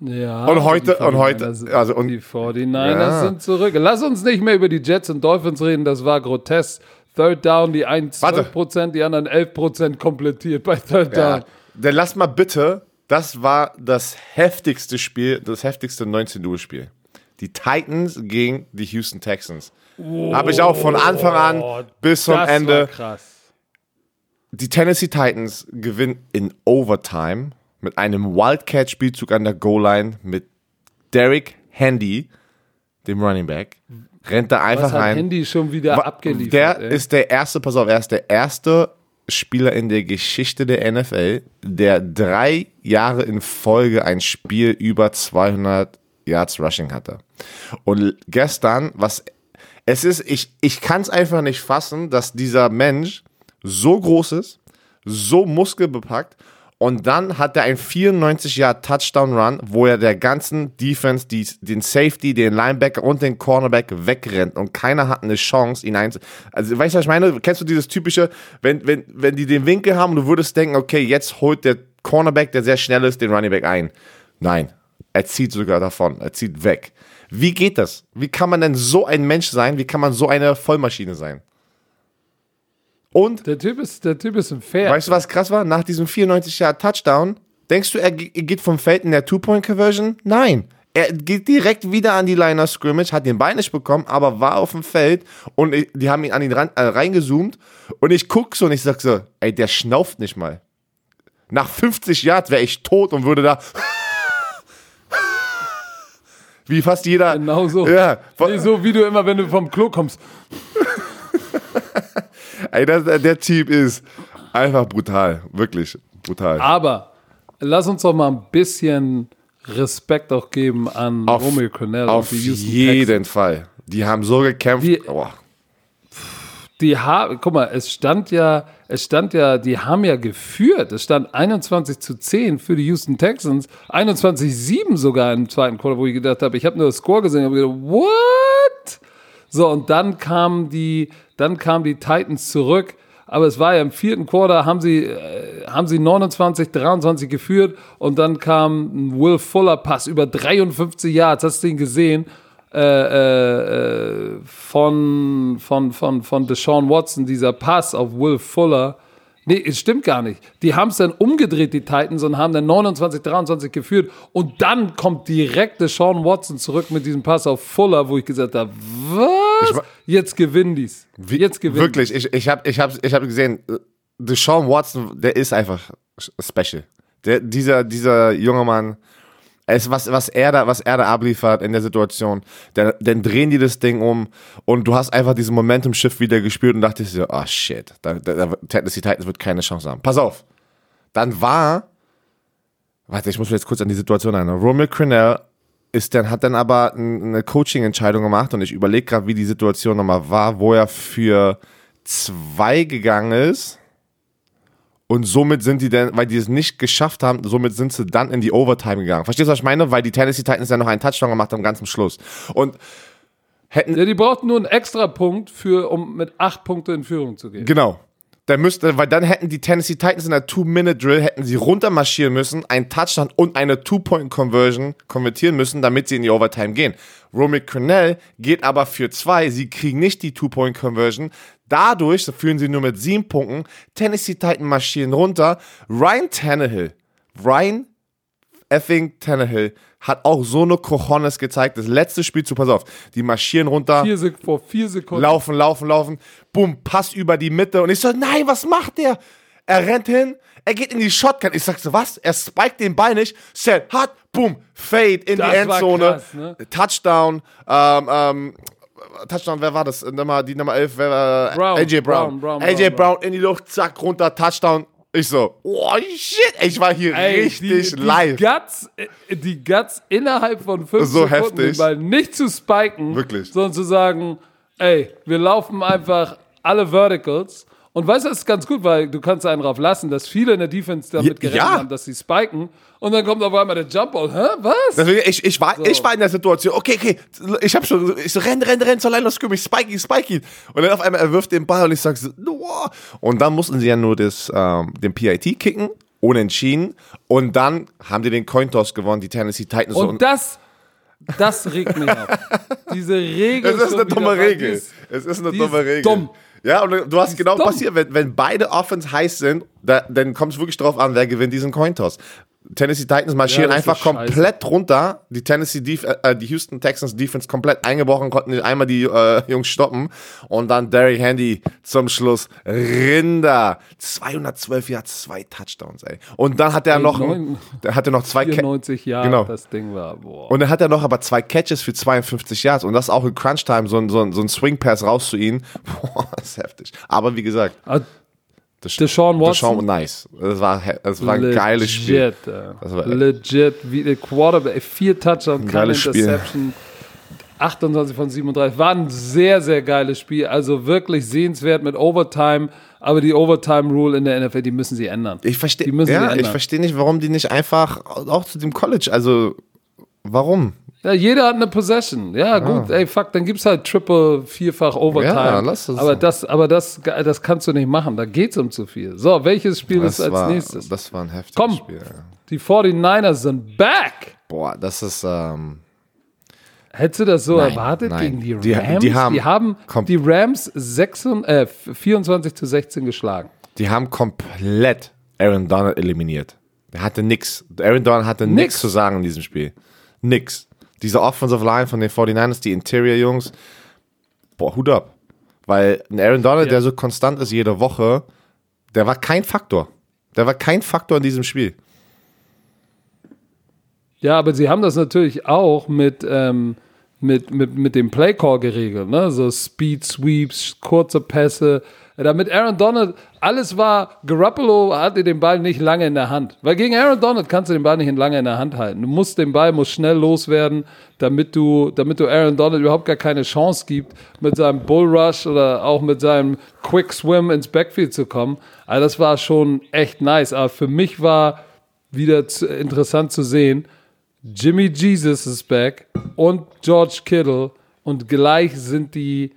Ja. Und heute, und heute, also und, die 49ers ja. sind zurück. Lass uns nicht mehr über die Jets und Dolphins reden, das war grotesk. Third Down, die einen 12%, die anderen 11% komplettiert bei Third Down. Ja. Dann lass mal bitte, das war das heftigste Spiel, das heftigste 19-Uhr-Spiel. Die Titans gegen die Houston Texans. Oh, Habe ich auch von Anfang an bis zum Ende. Die Tennessee Titans gewinnen in Overtime mit einem Wildcat-Spielzug an der Goal-Line mit Derek Handy, dem Running Back, rennt da einfach Was hat rein. Handy schon wieder abgeliefert. Der ey. ist der erste, pass auf, er ist der erste Spieler in der Geschichte der NFL, der drei Jahre in Folge ein Spiel über 200 Yards Rushing hatte. Und gestern, was es ist, ich, ich kann es einfach nicht fassen, dass dieser Mensch so groß ist, so muskelbepackt und dann hat er ein 94 Jahr Touchdown Run, wo er der ganzen Defense, die, den Safety, den Linebacker und den Cornerback wegrennt und keiner hat eine Chance, ihn einzu. Also, weißt du, was ich meine? Kennst du dieses typische, wenn, wenn, wenn die den Winkel haben du würdest denken, okay, jetzt holt der Cornerback, der sehr schnell ist, den Running Back ein. Nein, er zieht sogar davon, er zieht weg. Wie geht das? Wie kann man denn so ein Mensch sein? Wie kann man so eine Vollmaschine sein? Und der Typ ist, der Typ ist ein Pferd. Weißt du, was krass war? Nach diesem 94 Jahr Touchdown, denkst du, er geht vom Feld in der Two-Point-Conversion? Nein. Er geht direkt wieder an die Line of Scrimmage, hat den Bein nicht bekommen, aber war auf dem Feld und die haben ihn an ihn ran, äh, reingezoomt und ich guck so und ich sag so, ey, der schnauft nicht mal. Nach 50 Yards wäre ich tot und würde da wie fast jeder. Genau so. Ja, nee, so wie du immer, wenn du vom Klo kommst. Ey, das, der Typ ist einfach brutal. Wirklich brutal. Aber lass uns doch mal ein bisschen Respekt auch geben an auf, Romeo Cornell auf und die Houston jeden. Fall. Die haben so gekämpft. Die, oh. die haben, guck mal, es stand ja, es stand ja, die haben ja geführt. Es stand 21 zu 10 für die Houston Texans, 21-7 sogar im zweiten Quarter, wo ich gedacht habe, ich habe nur das Score gesehen, habe gedacht, what? So, und dann kamen die, dann kamen die Titans zurück. Aber es war ja im vierten Quarter, haben sie, äh, haben sie 29, 23 geführt und dann kam ein Will Fuller Pass über 53 Yards. Hast du den gesehen? Äh, äh, von, von, von, von Deshaun Watson, dieser Pass auf Will Fuller. Nee, es stimmt gar nicht. Die haben es dann umgedreht, die Titans, und haben dann 29, 23 geführt. Und dann kommt direkt Deshaun Watson zurück mit diesem Pass auf Fuller, wo ich gesagt habe, was? Jetzt gewinnen die's. Jetzt gewinnen Wirklich, ich, ich habe ich hab, ich hab gesehen, Deshaun Watson, der ist einfach special. Der, dieser, dieser junge Mann, es, was, was, er da, was er da abliefert in der Situation, dann, dann drehen die das Ding um und du hast einfach diesen Momentum-Shift wieder gespürt und dachtest dir, oh shit, da, da, Tennessee Titans wird keine Chance haben. Pass auf. Dann war, warte, ich muss mir jetzt kurz an die Situation erinnern. Romeo Crennel ist dann, hat dann aber eine Coaching-Entscheidung gemacht und ich überlege gerade, wie die Situation nochmal war, wo er für zwei gegangen ist und somit sind die dann, weil die es nicht geschafft haben, somit sind sie dann in die Overtime gegangen. Verstehst du, was ich meine? Weil die Tennessee Titans ja noch einen Touchdown gemacht haben, ganz am Schluss. Und hätten. Ja, die brauchten nur einen extra Punkt, für, um mit acht Punkten in Führung zu gehen. Genau. Der müsste, weil dann hätten die Tennessee Titans in der Two-Minute-Drill, hätten sie runtermarschieren müssen, einen Touchdown und eine Two-Point-Conversion konvertieren müssen, damit sie in die Overtime gehen. Romy Cornell geht aber für zwei, sie kriegen nicht die Two-Point-Conversion, Dadurch führen sie nur mit sieben Punkten. Tennessee Titan marschieren runter. Ryan Tannehill, Ryan effing Tannehill hat auch so eine Cojones gezeigt. Das letzte Spiel zu, pass auf, die marschieren runter. Vier Sek vor vier Sekunden. Laufen, laufen, laufen. Bumm, Pass über die Mitte. Und ich so, nein, was macht der? Er rennt hin, er geht in die Shotgun. Ich sag so, was? Er spiked den Ball nicht. Set, hat, boom, Fade in das die Endzone. Krass, ne? Touchdown. Ähm, ähm, Touchdown, wer war das? Nummer, die Nummer 11, wer war Brown, AJ Brown. Brown, Brown AJ Brown, in die Luft, zack, runter, Touchdown. Ich so, oh shit, ich war hier Ey, richtig die, die live. Guts, äh, die Guts innerhalb von fünf so Sekunden, heftig. den Ball nicht zu spiken, Wirklich. sondern zu sagen, ey, wir laufen einfach alle Verticals und weißt du, das ist ganz gut, weil du kannst einen drauf lassen, dass viele in der Defense damit gerechnet ja. haben, dass sie spiken. Und dann kommt auf einmal der Jump Ball. Hä? Was? Deswegen, ich, ich, war, so. ich war in der Situation, okay, okay, ich hab schon, ich so, renn, renn, renn zur Line of Scrimmage, spike ihn, spike ihn. Und dann auf einmal, er wirft den Ball und ich sag so, no. Und dann mussten sie ja nur das, ähm, den PIT kicken, unentschieden. Und dann haben die den Cointoss gewonnen, die Tennessee Titans. Und, und das, das regt mich auf. Diese Regel. Es ist eine dumme Regel. Es ist eine dumme Regel. Dumm. Ja, und du hast genau dumm. passiert, wenn, wenn beide Offens heiß sind, da, dann kommt es wirklich drauf an, wer gewinnt diesen Cointoss. Tennessee Titans marschieren ja, einfach komplett runter. Die Tennessee Def äh, die Houston Texans Defense komplett eingebrochen, konnten nicht einmal die äh, Jungs stoppen. Und dann Derrick Handy zum Schluss. Rinder. 212 Yards, zwei Touchdowns, ey. Und dann hat er noch, der hatte noch zwei 94 Jahre, genau. das Ding war, boah. Und dann hat er noch aber zwei Catches für 52 Yards. Und das auch in Crunch Time, so ein, so ein, so ein Swing Pass raus zu ihnen. Boah, ist heftig. Aber wie gesagt. Also, das Deshaun Watson. Deshaun, nice. Das war, das war ein Legit, geiles Spiel. Das war Legit. Wie der Quarterback, vier Touchdowns, keine Interception. 28 von 37. War ein sehr, sehr geiles Spiel. Also wirklich sehenswert mit Overtime. Aber die Overtime-Rule in der NFL, die müssen sie ändern. Ich verstehe ja, ich verstehe nicht, warum die nicht einfach auch zu dem College, also warum? Ja, jeder hat eine Possession. Ja, gut, ey, fuck, dann gibt's halt Triple, Vierfach Overtime. Ja, lass das aber das, aber das, das kannst du nicht machen. Da geht's um zu viel. So, welches Spiel das ist als war, nächstes? Das war ein heftiges Komm, Spiel. Ja. Die 49ers sind back. Boah, das ist, ähm, Hättest du das so nein, erwartet nein. gegen die Rams? Die, die haben, die, haben die Rams 26, äh, 24 zu 16 geschlagen. Die haben komplett Aaron Donald eliminiert. Er hatte nix. Aaron Donald hatte nichts zu sagen in diesem Spiel. Nix diese Offensive Line von den 49ers, die Interior-Jungs, boah, Hut ab. Weil ein Aaron Donald, ja. der so konstant ist jede Woche, der war kein Faktor. Der war kein Faktor in diesem Spiel. Ja, aber sie haben das natürlich auch mit, ähm, mit, mit, mit dem Playcall geregelt, ne? So Speed Sweeps, kurze Pässe. Damit Aaron Donald, alles war, Garoppolo hatte den Ball nicht lange in der Hand. Weil gegen Aaron Donald kannst du den Ball nicht lange in der Hand halten. Du musst den Ball, muss schnell loswerden, damit du, damit du Aaron Donald überhaupt gar keine Chance gibt, mit seinem Bullrush oder auch mit seinem Quick Swim ins Backfield zu kommen. Also das war schon echt nice. Aber für mich war wieder zu, interessant zu sehen, Jimmy Jesus ist back und George Kittle und gleich sind die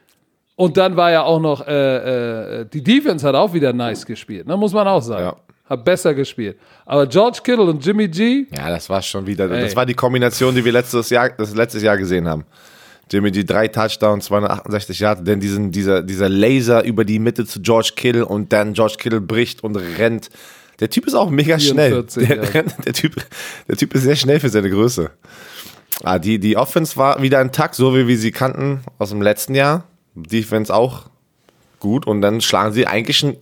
und dann war ja auch noch äh, äh, die Defense hat auch wieder nice gespielt, ne, muss man auch sagen. Ja. Hat besser gespielt. Aber George Kittle und Jimmy G. Ja, das war schon wieder. Ey. Das war die Kombination, die wir letztes Jahr, das letztes Jahr gesehen haben. Jimmy G drei Touchdowns, 268 Yards, denn diesen, dieser, dieser Laser über die Mitte zu George Kittle und dann George Kittle bricht und rennt der Typ ist auch mega 44, schnell. Der, ja. der, typ, der Typ ist sehr schnell für seine Größe. Ah, die, die Offense war wieder ein Takt, so wie wir sie kannten aus dem letzten Jahr. Defense auch gut. Und dann schlagen sie eigentlich ein,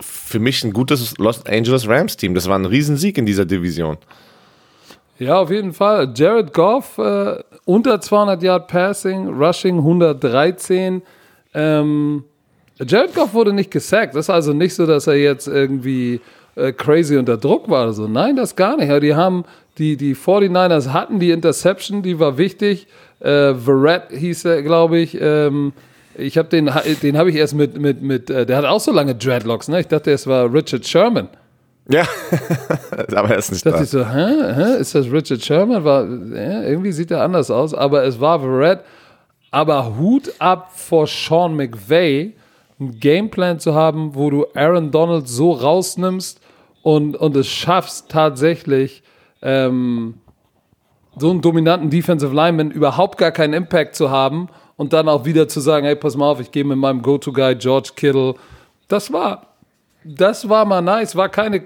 für mich ein gutes Los Angeles Rams Team. Das war ein Riesensieg in dieser Division. Ja, auf jeden Fall. Jared Goff äh, unter 200 Yard Passing, Rushing 113. Ähm, Jared Goff wurde nicht gesackt. Das ist also nicht so, dass er jetzt irgendwie äh, crazy unter Druck war oder so. Nein, das gar nicht. Ja, die haben, die, die 49ers hatten die Interception, die war wichtig. Äh, Verrett hieß er, glaube ich. Ähm, ich habe den, den habe ich erst mit, mit, mit, äh, der hat auch so lange Dreadlocks, ne? Ich dachte, es war Richard Sherman. Ja, aber er ist nicht da. Ich so, hä, hä, ist das Richard Sherman? War, ja, irgendwie sieht er anders aus, aber es war Verrett. Aber Hut ab vor Sean McVay, einen Gameplan zu haben, wo du Aaron Donald so rausnimmst und, und es schaffst tatsächlich, ähm, so einen dominanten Defensive Lineman überhaupt gar keinen Impact zu haben und dann auch wieder zu sagen, hey, pass mal auf, ich gehe mit meinem Go-To-Guy George Kittle. Das war, das war mal nice. War keine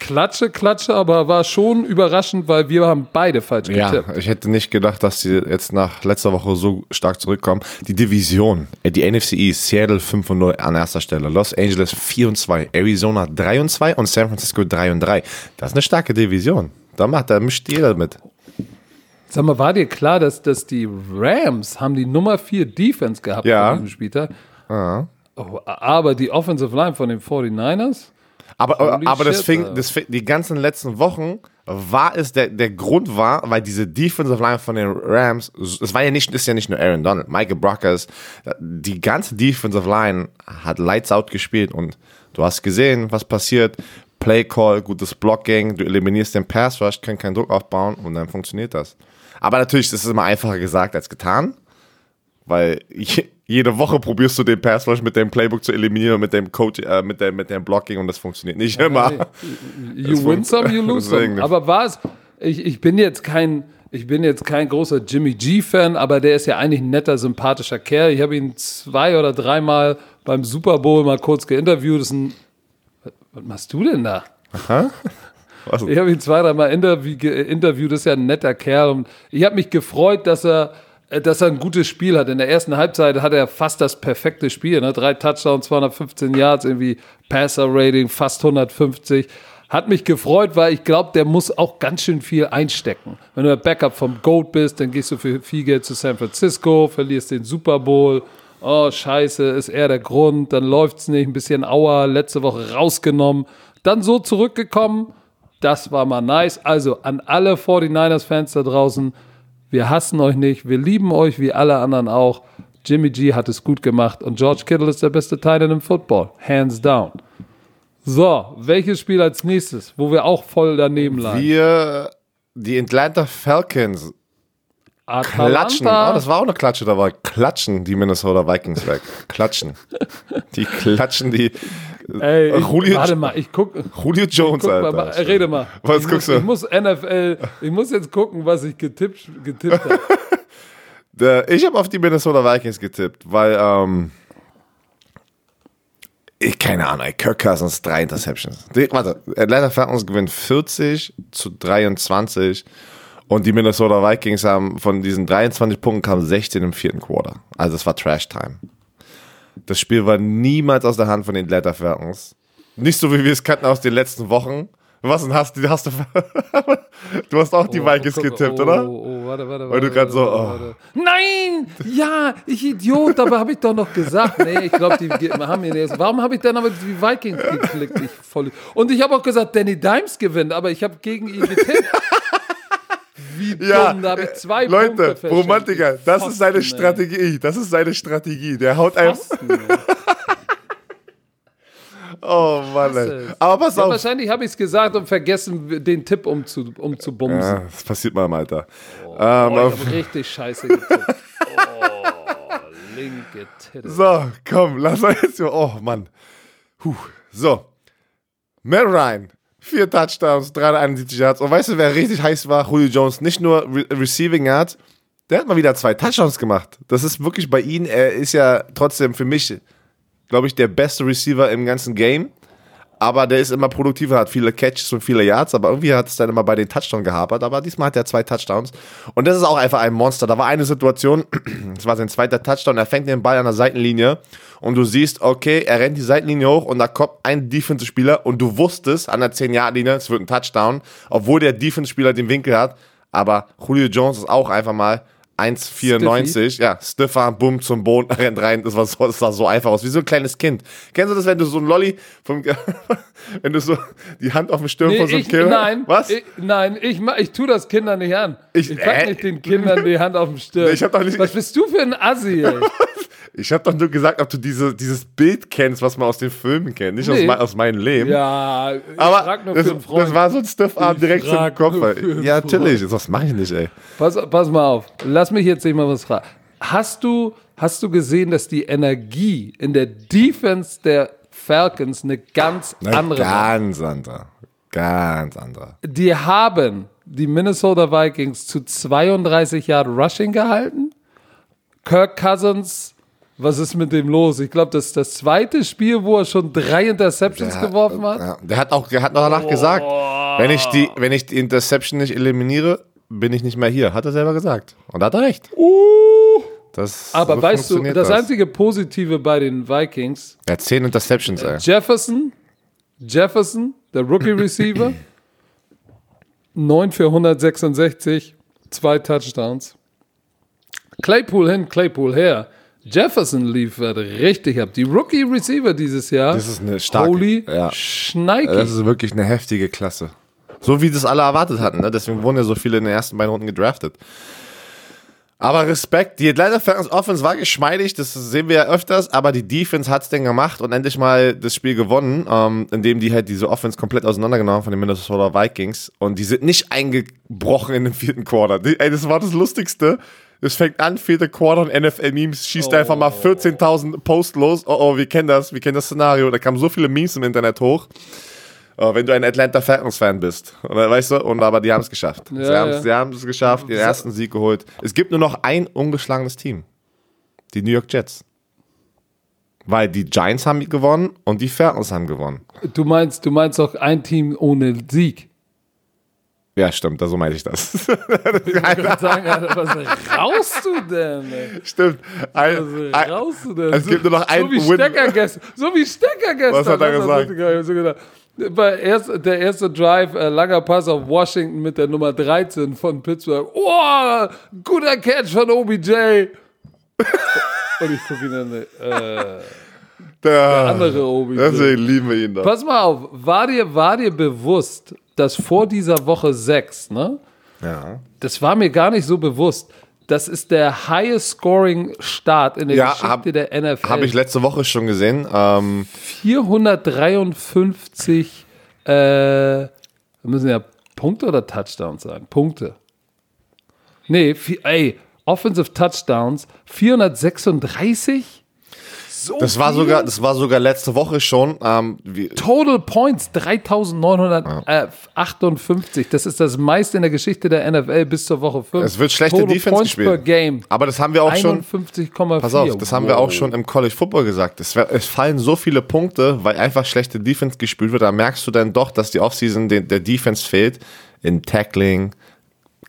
Klatsche, Klatsche, aber war schon überraschend, weil wir haben beide falsch getippt. Ja, ich hätte nicht gedacht, dass sie jetzt nach letzter Woche so stark zurückkommen. Die Division, äh, die NFC East, Seattle 5 und 0 an erster Stelle, Los Angeles 4 und 2, Arizona 3 und 2 und San Francisco 3 und 3. Das ist eine starke Division. Da macht, da mischt jeder mit. Sag mal, war dir klar, dass, dass die Rams haben die Nummer 4 Defense gehabt ja. diesem Spieltag? Ja. Oh, aber die Offensive Line von den 49ers? Aber, aber das fing, das fing, die ganzen letzten Wochen war es, der, der Grund war, weil diese Defensive Line von den Rams, es war ja nicht, ist ja nicht nur Aaron Donald, Michael Brockers, die ganze Defensive Line hat Lights Out gespielt und du hast gesehen, was passiert. Play Call, gutes Blocking, du eliminierst den Pass Rush, können keinen Druck aufbauen und dann funktioniert das. Aber natürlich, das ist immer einfacher gesagt als getan, weil jede Woche probierst du den Pass Rush mit dem Playbook zu eliminieren, mit dem Coach, äh, mit dem, mit dem Blocking und das funktioniert nicht immer. You das win some, you lose some. Aber was? Ich, ich bin jetzt kein, ich bin jetzt kein großer Jimmy G-Fan, aber der ist ja eigentlich ein netter, sympathischer Kerl. Ich habe ihn zwei oder dreimal beim Super Bowl mal kurz geinterviewt. Ein, was machst du denn da? Aha. Was? Ich habe ihn zwei, dreimal interviewt. Das ist ja ein netter Kerl. Und ich habe mich gefreut, dass er äh, dass er ein gutes Spiel hat. In der ersten Halbzeit hat er fast das perfekte Spiel. Ne? Drei Touchdowns, 215 Yards, irgendwie Passer-Rating, fast 150. Hat mich gefreut, weil ich glaube, der muss auch ganz schön viel einstecken. Wenn du der Backup vom Gold bist, dann gehst du für viel Geld zu San Francisco, verlierst den Super Bowl. Oh, scheiße, ist er der Grund. Dann läuft's nicht. Ein bisschen Auer, letzte Woche rausgenommen. Dann so zurückgekommen. Das war mal nice. Also an alle 49ers-Fans da draußen, wir hassen euch nicht. Wir lieben euch wie alle anderen auch. Jimmy G hat es gut gemacht und George Kittle ist der beste Teil in dem Football. Hands down. So, welches Spiel als nächstes, wo wir auch voll daneben lagen? Wir, die Atlanta Falcons, Atalanta. klatschen. Oh, das war auch eine Klatsche dabei. Klatschen die Minnesota Vikings weg. Klatschen. die klatschen die. Ey, ich, Julio, warte mal, ich guck. Julio Jones, guck Alter. Mal, rede mal. Was ich guckst muss, du? Ich muss NFL, ich muss jetzt gucken, was ich getippt, getippt habe. ich habe auf die Minnesota Vikings getippt, weil, ähm, ich keine Ahnung, Kirk Cousins, drei Interceptions. Die, warte, Atlanta Falcons gewinnt 40 zu 23 und die Minnesota Vikings haben von diesen 23 Punkten kamen 16 im vierten Quarter. Also es war Trash Time. Das Spiel war niemals aus der Hand von den Atlanta Falcons. Nicht so, wie wir es kannten aus den letzten Wochen, Was denn hast du? Hast du, du hast auch die Oh, Vikings guck, getippt, oh, oder? Oh, oh, warte, warte, Weil du grad so, warte, oh. warte. Nein! Ja, ich Idiot, aber habe ich doch noch gesagt. Nee, ich glaube, die haben mir jetzt. Warum habe ich dann aber die Vikings geklickt? Ich voll, und ich habe auch gesagt, Danny Dimes gewinnt, aber ich habe gegen ihn getippt. Wie Ja, dumm, da habe ich zwei Leute, Punkte. Romantiker, das ist seine Pfosten, ey. Strategie. Das ist seine Strategie. Der haut einfach. Oh Mann, ey. Aber pass Ja, auf. wahrscheinlich habe ich es gesagt und vergessen, den Tipp umzu, umzubumsen. Ja, das passiert mal im Alter. Oh, Ähm, ich auf, habe richtig scheiße getippt. Oh, linke Titte. so, komm, lass uns jetzt. Oh Mann. Puh. So. Matt Ryan. Vier Touchdowns, 371 Yards. Und weißt du, wer richtig heiß war? Julio Jones. Nicht nur Re Receiving Yards, der hat mal wieder zwei Touchdowns gemacht. Das ist wirklich bei ihm. Er ist ja trotzdem für mich, glaube ich, der beste Receiver im ganzen Game. Aber der ist immer produktiver, hat viele Catches und viele Yards, aber irgendwie hat es dann immer bei den Touchdowns gehapert. Aber diesmal hat er zwei Touchdowns. Und das ist auch einfach ein Monster. Da war eine Situation, das war sein zweiter Touchdown, er fängt den Ball an der Seitenlinie und du siehst, okay, er rennt die Seitenlinie hoch und da kommt ein Defensive-Spieler und du wusstest an der 10-Yard-Linie, es wird ein Touchdown, obwohl der Defensive-Spieler den Winkel hat. Aber Julio Jones ist auch einfach mal 1,94, ja, Stiffer, bumm, zum Boden, rennt rein, das, war so, das sah so einfach aus, wie so ein kleines Kind. Kennst du das, wenn du so ein Lolli, vom, wenn du so die Hand auf dem Stirn Nee, von so einem Kind nein, Was? Ich, nein, ich, ich tue das Kindern nicht an. Ich- Ich, pack äh? nicht den Kindern die Hand auf den Stirn. Ich hab doch nicht- Was bist du für ein Assi, ey? Ich habe doch nur gesagt, ob du diese, dieses Bild kennst, was man aus den Filmen kennt, nicht aus, Nee. mei- aus meinem Leben. Ja, ich Aber frag nur das, für Freund. das war so ein Stiffarm direkt zum Kopf. Ja, natürlich. Das mache ich nicht, ey. Pass, pass mal auf, lass mich jetzt nicht mal was fragen. Hast du, hast du gesehen, dass die Energie in der Defense der Falcons eine ganz andere war? Ganz anderer. Ganz anderer. Die haben die Minnesota Vikings zu 32 Yard Rushing gehalten. Kirk Cousins, was ist mit dem los? Ich glaube, das ist das zweite Spiel, wo er schon drei Interceptions geworfen hat. Ja, der hat auch der hat noch danach gesagt, wenn ich, die, wenn ich die Interception nicht eliminiere, bin ich nicht mehr hier. Hat er selber gesagt. Und da hat er recht. Das, Aber so weißt du, funktioniert das, einzige Positive bei den Vikings, Er hat 10 Interceptions, ey. Jefferson, Jefferson, der Rookie Receiver, 9 für 166, zwei Touchdowns. Claypool hin, Claypool her. Jefferson liefert richtig ab. Die Rookie Receiver dieses Jahr. Das ist eine starke- Holy ja. Schneike. Das ist wirklich eine heftige Klasse. So wie das alle erwartet hatten, ne? Deswegen wurden ja so viele in den ersten beiden Runden gedraftet. Aber Respekt, die Atlanta Falcons Offense war geschmeidig, das sehen wir ja öfters, aber die Defense hat's denn gemacht und endlich mal das Spiel gewonnen, ähm, indem die halt diese Offense komplett auseinandergenommen haben von den Minnesota Vikings und die sind nicht eingebrochen in dem vierten Quarter. Die, ey, das war das Lustigste. Es fängt an, vierte Quarter und NFL-Memes schießt einfach mal 14.000 Post los. Oh, oh, wir kennen das, wir kennen das Szenario. Da kamen so viele Memes im Internet hoch. Oh, wenn du ein Atlanta Falcons-Fan bist. Oder, weißt du? Und aber die haben es geschafft. sie Ja, haben ja. sie haben es geschafft, den ersten Sieg geholt. Es gibt nur noch ein ungeschlagenes Team. Die New York Jets. Weil die Giants haben gewonnen und die Falcons haben gewonnen. Du meinst, du meinst auch ein Team ohne Sieg. Ja, stimmt, so meine ich das. Ich würde sagen, Alter, was raust du denn? Ey? stimmt. Ein, Was raust du denn? es gibt nur noch einen so wie Win- Stecker gestern. So wie Stecker gestern. Was hat er Das gesagt? erst, der erste Drive, äh, langer Pass auf Washington mit der Nummer 13 von Pittsburgh. Oh, guter Catch von OBJ. Und ich gucke ihn dann, äh, der andere OBJ. Deswegen lieben wir ihn doch. Pass mal auf, war dir, war dir bewusst, dass vor dieser Woche 6, ne? Ja. Das war mir gar nicht so bewusst. Das ist der highest scoring Start in der Ja, Geschichte hab- der NFL. Habe ich letzte Woche schon gesehen. Ähm, 453 äh, müssen ja Punkte oder Touchdowns sein? Punkte. Nee, ey, Offensive Touchdowns 436? So das, war viel? sogar, das war sogar letzte Woche schon. Ähm, Total Points 3958. Das ist das meiste in der Geschichte der NFL bis zur Woche 5. Es wird schlechte Total Defense Points gespielt. per Game. aber das haben wir auch schon. 51,4. Pass auf, das haben wir Wow. auch schon im College Football gesagt. Es, es fallen so viele Punkte, weil einfach schlechte Defense gespielt wird. Da merkst du dann doch, dass die Offseason der Defense fehlt. In Tackling,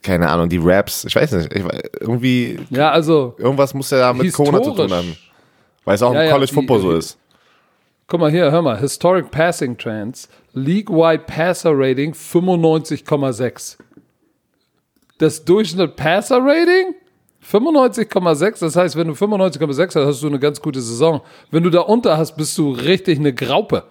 keine Ahnung, die Raps. Ich weiß nicht. Ich, irgendwie, Ja, also irgendwas muss ja da mit Corona zu tun haben. Weil es auch Ja, im ja, College die- Football so die- ist. Guck mal hier, hör mal. Historic Passing Trends. League-wide Passer Rating 95,6. Das Durchschnitt Passer Rating 95,6. Das heißt, wenn du 95,6 hast, hast du eine ganz gute Saison. Wenn du da unter hast, bist du richtig eine Graupe.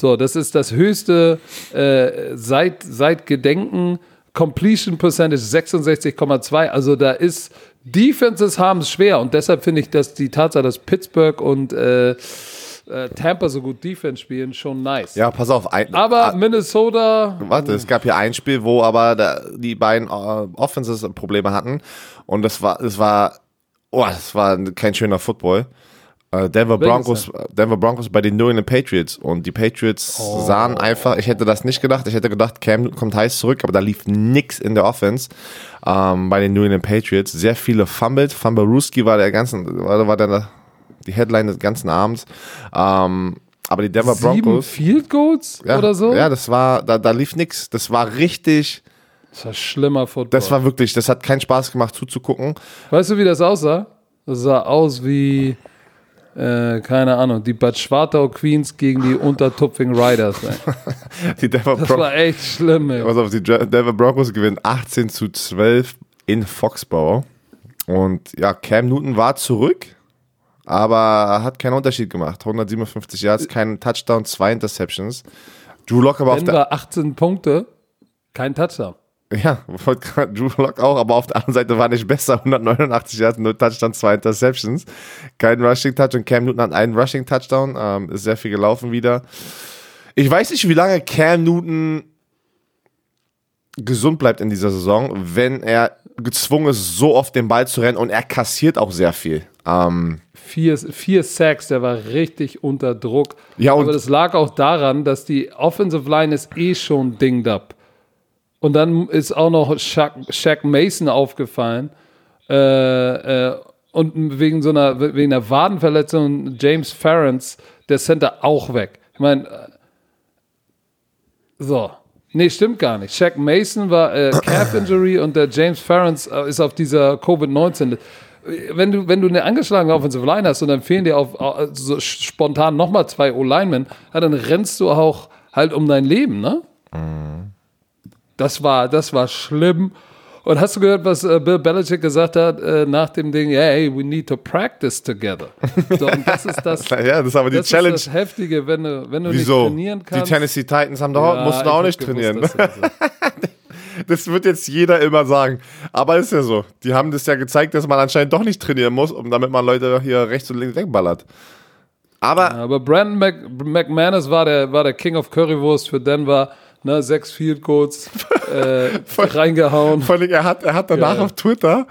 So, das ist das höchste äh, seit, seit Gedenken. Completion Percentage 66,2. Also da ist Defenses haben es schwer und deshalb finde ich, dass die Tatsache, dass Pittsburgh und äh, äh, Tampa so gut Defense spielen, schon nice. Ja, pass auf. Ein, aber ah, Minnesota. Warte, es gab hier ein Spiel, wo aber da, die beiden äh, Offenses Probleme hatten und das war, es war, oh, das war kein schöner Football. Äh, Denver Broncos, Denver Broncos bei den New England Patriots und die Patriots oh. sahen einfach, ich hätte das nicht gedacht, ich hätte gedacht, Cam kommt heiß zurück, aber da lief nix in der Offense ähm, bei den New England Patriots. Sehr viele Fumbled, Fumbleruski war der ganzen, war, war der, die Headline des ganzen Abends. Ähm, aber die Denver Sieben Broncos. Field Goals ja, oder so? Ja, das war, da, da lief nix. Das war richtig. Das war schlimmer Football. Das war wirklich, das hat keinen Spaß gemacht zuzugucken. Weißt du, wie das aussah? Das sah aus wie äh, keine Ahnung, die Bad Schwartau Queens gegen die Untertupfing Riders. die Denver das war echt schlimm. Ey. Also die Denver Broncos gewinnen 18 zu 12 in Foxborough. Und ja, Cam Newton war zurück, aber hat keinen Unterschied gemacht. 157 Yards, kein Touchdown, zwei Interceptions. Drew Lock aber Denver auf der 18 Punkte, kein Touchdown. Ja, Drew Lock auch, aber auf der anderen Seite war nicht besser. 189 Yards, nur Touchdown, zwei Interceptions. Kein Rushing Touchdown. Cam Newton hat einen Rushing Touchdown. Ähm, ist sehr viel gelaufen wieder. Ich weiß nicht, wie lange Cam Newton gesund bleibt in dieser Saison, wenn er gezwungen ist, so oft den Ball zu rennen und er kassiert auch sehr viel. Ähm, vier, vier Sacks, der war richtig unter Druck. Ja, aber das lag auch daran, dass die Offensive Line ist eh schon dinged up. Und dann ist auch noch Shaq, Shaq Mason aufgefallen. Äh, äh, und wegen so einer, wegen einer Wadenverletzung James Ferrens, der Center auch weg. Ich meine, äh, so. Nee, stimmt gar nicht. Shaq Mason war äh, Calf Injury und der James Ferrens äh, ist auf dieser Covid-19. Wenn du, wenn du eine angeschlagene Offensive Line hast und dann fehlen dir auf, so spontan nochmal zwei O-Linemen, ja, dann rennst du auch halt um dein Leben, ne? Mhm. Das war, das war schlimm. Und hast du gehört, was äh, Bill Belichick gesagt hat äh, nach dem Ding? Yeah, hey, we need to practice together. So, und das ist das. ja, das ist aber die das Challenge. Ist das Heftige, wenn du, wenn du Wieso? nicht trainieren kannst. Die Tennessee Titans haben doch, ja, mussten auch nicht trainieren. Gewusst, das wird jetzt jeder immer sagen. Aber ist ja so. Die haben das ja gezeigt, dass man anscheinend doch nicht trainieren muss, um damit man Leute hier rechts und links wegballert. Aber, ja, aber Brandon Mc, McManus war der, war der King of Currywurst für Denver ne, sechs Field Goals äh, reingehauen. Vor allem, er hat, er hat danach ja. auf Twitter,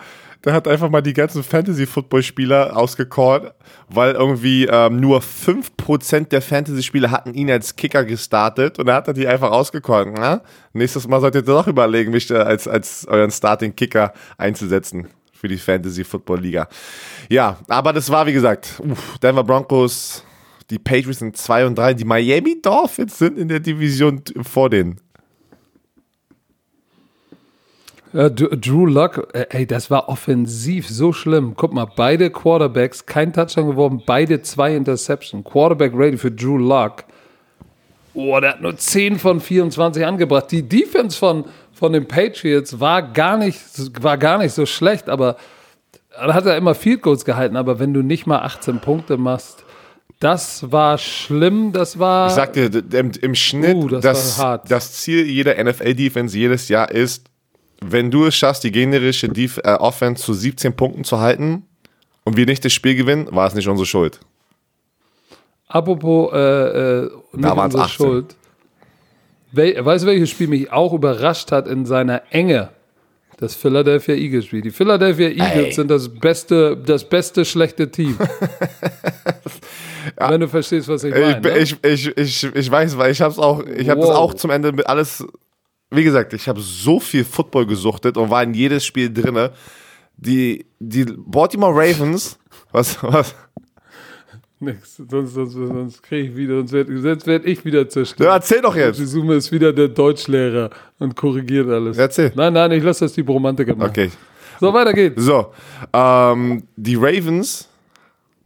der hat einfach mal die ganzen Fantasy-Football-Spieler ausgecallt, weil irgendwie ähm, nur 5% der Fantasy-Spieler hatten ihn als Kicker gestartet und er hat er die einfach ausgecallt. Na? Nächstes Mal solltet ihr doch überlegen, mich als, als euren Starting-Kicker einzusetzen für die Fantasy-Football-Liga. Ja, aber das war, wie gesagt, uff, Denver Broncos die Patriots sind 2 und 3. Die Miami Dolphins sind in der Division vor denen. Ja, Drew Luck, äh, ey, das war offensiv so schlimm. Guck mal, beide Quarterbacks, kein Touchdown geworfen, beide zwei Interception. Quarterback ready für Drew Luck. Oh, der hat nur 10 von 24 angebracht. Die Defense von, von den Patriots war gar, nicht, war gar nicht so schlecht, aber da hat er immer Field Goals gehalten. Aber wenn du nicht mal 18 Punkte machst, das war schlimm, das war. Ich sagte, im, im Schnitt, uh, das, das, das, Ziel jeder NFL-Defense jedes Jahr ist, wenn du es schaffst, die generische Def äh, Offense zu 17 Punkten zu halten und wir nicht das Spiel gewinnen, war es nicht unsere Schuld. Apropos, äh, äh, da unsere 18. Schuld. We weißt du, welches Spiel mich auch überrascht hat in seiner Enge? Das Philadelphia Eagles Spiel. Die Philadelphia Eagles Ey. sind das beste, das beste schlechte Team. ja. Wenn du verstehst, was ich meine. Ne? Ich, ich, ich, ich, weiß, weil ich habe es auch, ich habe wow. das auch zum Ende mit alles. Wie gesagt, ich habe so viel Football gesuchtet und war in jedes Spiel drinne. Die, die Baltimore Ravens, was, was? Nix, sonst, sonst, sonst kriege ich wieder, sonst werde werd ich wieder zerstört. Ja, erzähl doch jetzt. Die Summe ist wieder der Deutschlehrer und korrigiert alles. Erzähl. Nein, nein, ich lasse das die Bromantiker machen. Okay. So, weiter geht's. So, ähm, die Ravens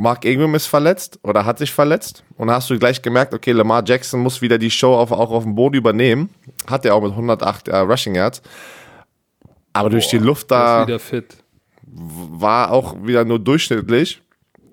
Mark Ingram ist verletzt oder hat sich verletzt. Und hast du gleich gemerkt, okay, Lamar Jackson muss wieder die Show auf, auch auf dem Boden übernehmen. Hat er auch mit 108 äh, Rushing Yards. Aber durch die Luft da war auch wieder nur durchschnittlich.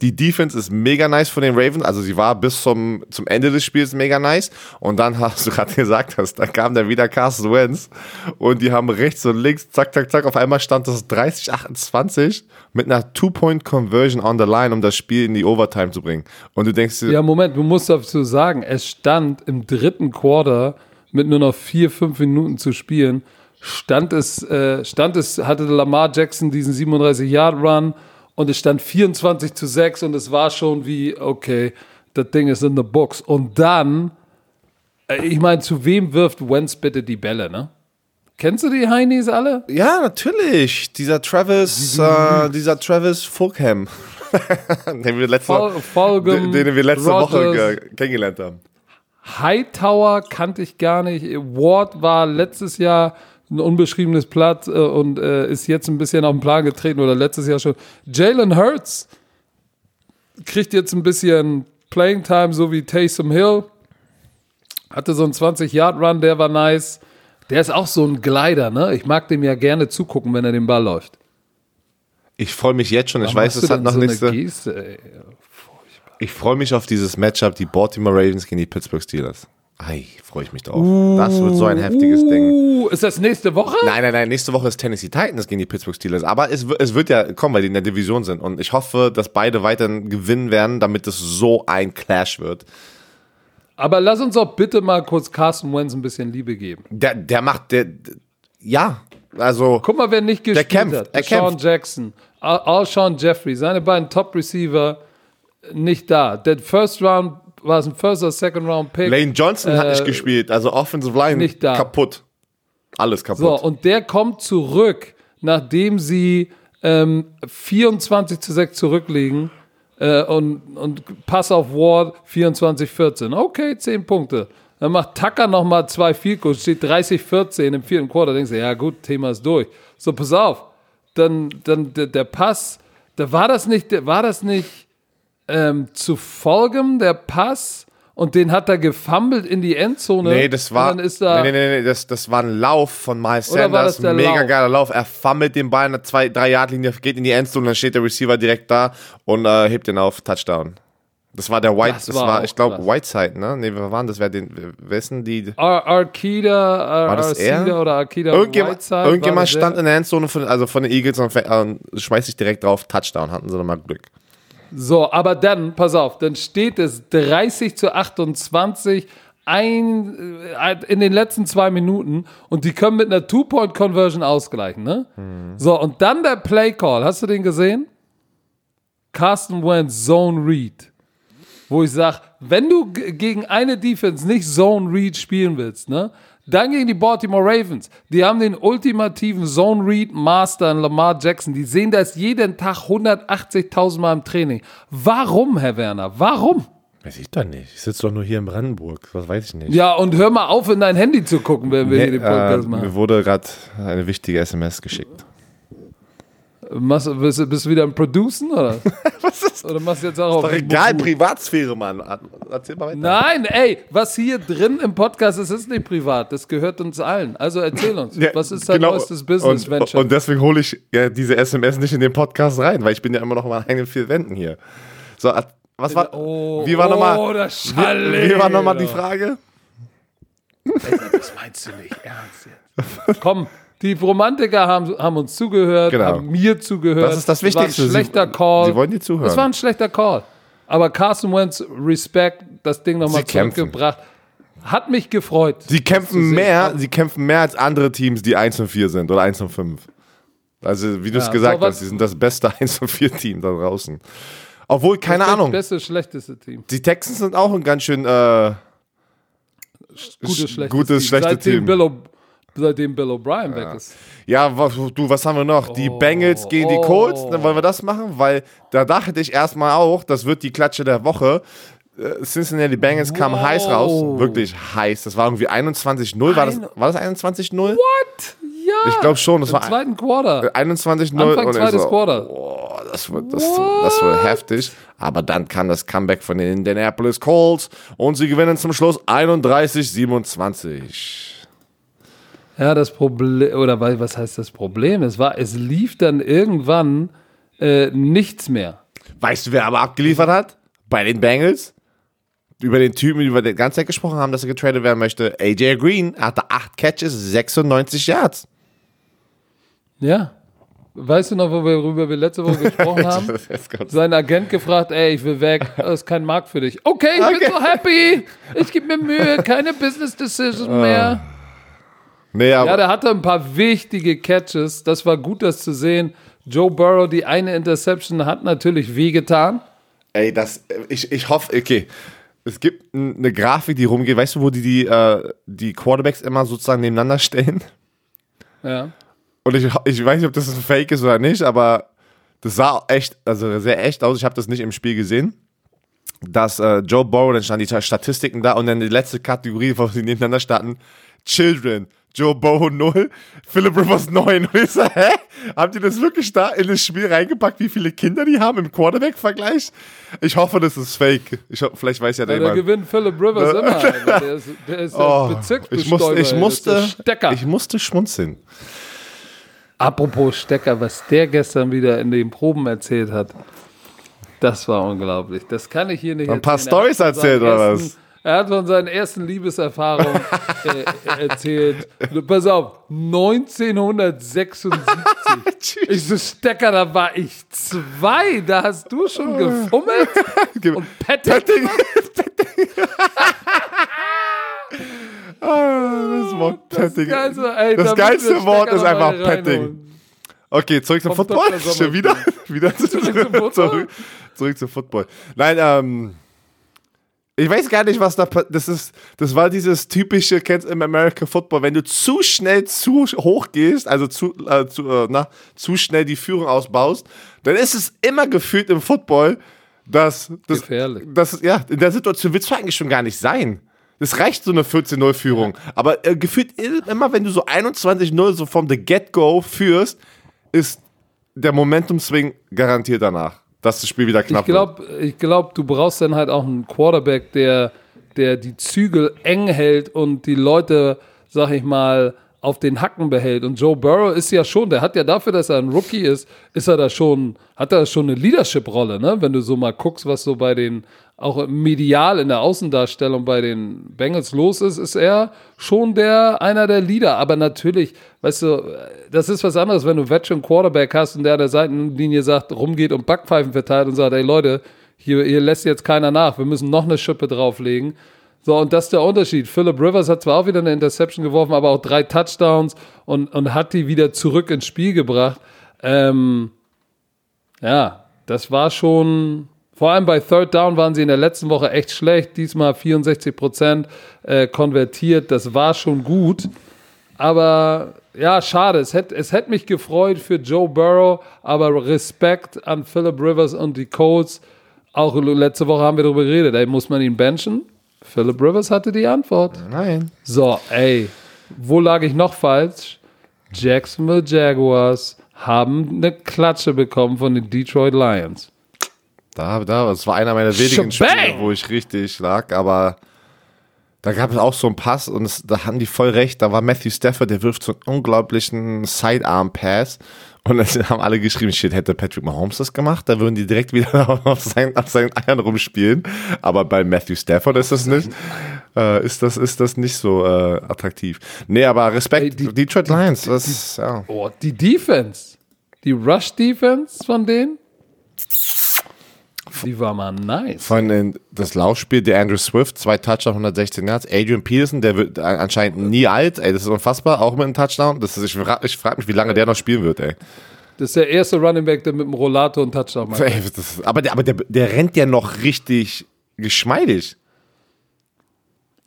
Die Defense ist mega nice von den Ravens. Also sie war bis zum, zum Ende des Spiels mega nice. Und dann hast du gerade gesagt hast, da kam dann wieder Carson Wentz und die haben rechts und links, zack, zack, zack. Auf einmal stand das 30-28 mit einer Two-Point-Conversion on the line, um das Spiel in die Overtime zu bringen. Und du denkst dir, Ja, Moment, du musst dazu sagen, es stand im dritten Quarter mit nur noch vier, fünf Minuten zu spielen, stand es, äh, stand es, hatte Lamar Jackson diesen 37-Yard-Run und es stand 24 zu 6 und es war schon wie, okay, das Ding ist in the books. Und dann, äh, ich meine, zu wem wirft Wentz bitte die Bälle, ne? Kennst du die Heinis alle? ja, natürlich. Dieser Travis, äh, dieser Travis Fulham. den wir letzte, Fol den, den wir letzte Woche kennengelernt haben. Hightower kannte ich gar nicht. Ward war letztes Jahr ein unbeschriebenes Blatt äh, und äh, ist jetzt ein bisschen auf den Plan getreten oder letztes Jahr schon. Jalen Hurts kriegt jetzt ein bisschen Playing Time, so wie Taysom Hill. Hatte so einen 20-Yard-Run, der war nice. Der ist auch so ein Glider, ne? Ich mag dem ja gerne zugucken, wenn er den Ball läuft. Ich freue mich jetzt schon. Ich Warum weiß, es hat noch so. Geste, ey? Ich freue mich auf dieses Matchup, die Baltimore Ravens gegen die Pittsburgh Steelers. Ei, freue ich mich drauf. Das wird so ein heftiges Ding. Uh, ist das nächste Woche? Nein, nein, nein, nächste Woche ist Tennessee Titans gegen die Pittsburgh Steelers. Aber es, es wird ja kommen, weil die in der Division sind. Und ich hoffe, dass beide weiterhin gewinnen werden, damit es so ein Clash wird. Aber lass uns auch bitte mal kurz Carson Wentz ein bisschen Liebe geben. Der, der macht, der, ja, also, Guck mal, wer nicht gespielt kämpft, hat. er Sean kämpft. Jackson, Al- Alshon Jeffrey, seine beiden Top-Receiver nicht da. Der First Round war es ein First oder Second Round Pick. Lane Johnson hat Äh, nicht gespielt. Also Offensive Line nicht da. kaputt. Alles kaputt. So, und der kommt zurück, nachdem sie ähm, 24 zu 6 zurückliegen äh, und, und Pass auf Ward 24-14. Okay, 10 Punkte. Dann macht Tucker nochmal zwei Goals, steht 30-14 im vierten Quarter. Denkst du, ja gut, Thema ist durch. So, pass auf. Dann, dann der, der Pass, da war das nicht, der- war das nicht ähm, zu folgen, der Pass? Und den hat er gefummelt in die Endzone. Nee, das war. Und dann ist da, nee, nee, nee, das, das war ein Lauf von Miles war Sanders. der Mega Lauf? geiler Lauf. Er fummelt den Ball in der 2, 3 Yard Linie, geht in die Endzone, dann steht der Receiver direkt da und äh, hebt den auf Touchdown. Das war der White, Das das, war war, ich glaube. Whiteside, ne? Nee, wer waren das? Wer den, denn die? Ar Arkida, Ar War das Arcida er? oder Arkida Irgendjemand, Whiteside. war irgendjemand stand in der Endzone von, also von den Eagles und äh, schmeißt sich direkt drauf, Touchdown, hatten sie nochmal Glück. So, aber dann, pass auf, dann steht es 30 zu 28 ein, äh, in den letzten zwei Minuten und die können mit einer Two-Point-Conversion ausgleichen, ne? So, und dann der Play-Call, hast du den gesehen? Carsten Wentz Zone Read. Wo ich sage, wenn du gegen eine Defense nicht Zone Read spielen willst, ne? Dann gegen die Baltimore Ravens. Die haben den ultimativen Zone Read Master in Lamar Jackson. Die sehen das jeden Tag 180.000 Mal im Training. Warum, Herr Werner? Warum? Weiß ich doch nicht. Ich sitze doch nur hier in Brandenburg. Was weiß ich nicht. Ja, und hör mal auf, in dein Handy zu gucken, wenn wir hier den äh, Podcast machen. mir wurde gerade eine wichtige SMS geschickt. Machst, bist, du- bist du wieder am Producen, oder? Was ist Oder machst du jetzt auch auf Doch egal, Privatsphäre, Mann. Erzähl mal weiter. Nein, ey, was hier drin im Podcast ist, ist nicht privat. Das gehört uns allen. Also erzähl uns, Ja, was ist dein genau. neuestes Business und, Venture? Und deswegen hole ich ja, diese SMS nicht in den Podcast rein, weil ich bin ja immer noch meinen eigenen vier Wänden hier. So, at- was war, Oh, wie war oh, nochmal, das wie, wie war nochmal die. Frage? Das meinst du nicht ernst jetzt. Komm, die Romantiker haben, haben uns zugehört, Genau. haben mir zugehört. Das ist das Wichtigste. war ein schlechter Sie- Call. Sie wollen dir zuhören. Das war ein schlechter Call. Aber Carson Wentz, Respect, das Ding nochmal zurückgebracht. Hat mich gefreut. Sie kämpfen mehr, sie kämpfen mehr als andere Teams, die 1 und 4 sind oder 1 und 5. Also, wie du es Ja, gesagt hast, sie sind das beste 1 und 4 Team da draußen. Obwohl, keine Das Ahnung, Beste, schlechteste Team. die Texans sind auch ein ganz schön äh, Gutes, schlechtes gutes, Team. schlechtes seitdem Team. Bill seitdem Bill O'Brien weg ist. Ja, was, du, was haben wir noch? Die Bengals gegen die oh. Colts. Dann wollen wir das machen, weil da dachte ich erstmal auch, das wird die Klatsche der Woche. Äh, Cincinnati Bengals kam Wow. heiß raus. Wirklich heiß. Das war irgendwie 21-0. War das, war das 21-0? What? Ja. Ich glaube schon. Das Im war zweiten Quarter. 21-0. Anfang und zweites so, Quarter. Boah, das wird, das, das wird heftig. Aber dann kam das Comeback von den Indianapolis Colts und sie gewinnen zum Schluss 31-27. Ja, das Problem, oder was heißt das Problem? Es war, es lief dann irgendwann äh, nichts mehr. Weißt du, wer aber abgeliefert hat? Bei den Bengals? Über den Typen, über den ganze Zeit gesprochen haben, dass er getradet werden möchte. AJ Green hatte 8 Catches, 96 Yards. Ja. Weißt du noch, worüber wir letzte Woche gesprochen haben? Sein Agent gefragt, ey, ich will weg, das ist kein Markt für dich. Okay, ich okay. bin so happy, ich gebe mir Mühe, keine Business Decisions ah. mehr. Nee, ja, der hatte ein paar wichtige Catches, das war gut, das zu sehen. Joe Burrow, die eine Interception hat natürlich wehgetan. Ey, das, ich, ich hoffe, okay, es gibt eine Grafik, die rumgeht, weißt du, wo die die, äh, die Quarterbacks immer sozusagen nebeneinander stellen? Ja. Und ich, ich weiß nicht, ob das ein Fake ist oder nicht, aber das sah echt, also sehr echt aus. Ich habe das nicht im Spiel gesehen. Dass äh, Joe Burrow, dann standen die Statistiken da und dann die letzte Kategorie, wo sie nebeneinander standen, Children. Joe Burrow 0, Philip Rivers 9. Und ich so, hä? Habt ihr das wirklich da in das Spiel reingepackt, wie viele Kinder die haben im Quarterback-Vergleich? Ich hoffe, das ist fake. Ich vielleicht weiß ja der ja, Da gewinnt Philip Rivers immer. Der ist, der ist oh, ich, muss, ich, musste, ich musste schmunzeln. Apropos Stecker, was der gestern wieder in den Proben erzählt hat, das war unglaublich. Das kann ich hier nicht Ein paar Stories erzählt oder was? Er hat von seinen ersten Liebeserfahrungen äh, erzählt. Pass auf, 1976. ich so, Stecker, da war ich zwei. Da hast du schon gefummelt und Petting. Petting. Ah, das Wort Petting. Das geilste, ey, das geilste Wort ist einfach Petting. Okay, zurück zum Football. Schon wieder, wieder zurück, zum Football? Zurück, zurück zum Football. Nein, ähm, ich weiß gar nicht, was da das ist. Das war dieses typische kennst im American Football, wenn du zu schnell zu hoch gehst, also zu, äh, zu, äh, na, zu schnell die Führung ausbaust, dann ist es immer gefühlt im Football, dass das, Gefährlich. Das, ja, in der Situation willst du eigentlich schon gar nicht sein. Es reicht so eine 14-0-Führung. Ja. Aber äh, gefühlt immer, wenn du so 21-0 so vom The Get-Go führst, ist der Momentum-Swing garantiert danach, dass das Spiel wieder knapp ich glaub, wird. Ich glaube, du brauchst dann halt auch einen Quarterback, der, der die Zügel eng hält und die Leute, sag ich mal, auf den Hacken behält. Und Joe Burrow ist ja schon, der hat ja dafür, dass er ein Rookie ist, ist er da schon, hat er schon eine Leadership-Rolle, ne? Wenn du so mal guckst, was so bei den, auch medial in der Außendarstellung bei den Bengals los ist, ist er schon der, einer der Leader. Aber natürlich, weißt du, das ist was anderes, wenn du Veteran Quarterback hast und der an der Seitenlinie sagt, rumgeht und Backpfeifen verteilt und sagt, ey Leute, hier, hier lässt jetzt keiner nach, wir müssen noch eine Schippe drauflegen. So, und das ist der Unterschied. Philip Rivers hat zwar auch wieder eine Interception geworfen, aber auch drei Touchdowns und, und hat die wieder zurück ins Spiel gebracht. Ähm, ja, das war schon, vor allem bei Third Down waren sie in der letzten Woche echt schlecht. Diesmal 64 Prozent äh, konvertiert. Das war schon gut. Aber ja, schade. Es hätte es hätt mich gefreut für Joe Burrow, aber Respekt an Philip Rivers und die Colts. Auch letzte Woche haben wir darüber geredet. Ey, muss man ihn benchen? Philip Rivers hatte die Antwort. Nein. So, ey, wo lag ich noch falsch? Jacksonville Jaguars haben eine Klatsche bekommen von den Detroit Lions. Da, da, das war einer meiner wenigen! Spiele, wo ich richtig lag, aber da gab es auch so einen Pass und es, da haben die voll recht. Da war Matthew Stafford, der wirft so einen unglaublichen Sidearm-Pass und dann haben alle geschrieben, shit, hätte Patrick Mahomes das gemacht, da würden die direkt wieder auf seinen, auf seinen Eiern rumspielen. Aber bei Matthew Stafford ist das nicht, äh, ist das, ist das nicht so äh, attraktiv. Nee, aber Respekt, Ey, die, Detroit Lions, die, das, die, ja. Oh, die Defense, die Rush-Defense von denen, die war mal nice. Von das Laufspiel der Andrew Swift, zwei Touchdowns, 116 Yards. Adrian Peterson, der wird anscheinend nie alt, ey, das ist unfassbar, auch mit einem Touchdown. Das ist, ich frage frag mich, wie lange der noch spielen wird, ey. Das ist der erste Running Back, der mit dem Rollator einen Touchdown macht. Ey, aber der, aber der, der rennt ja noch richtig geschmeidig.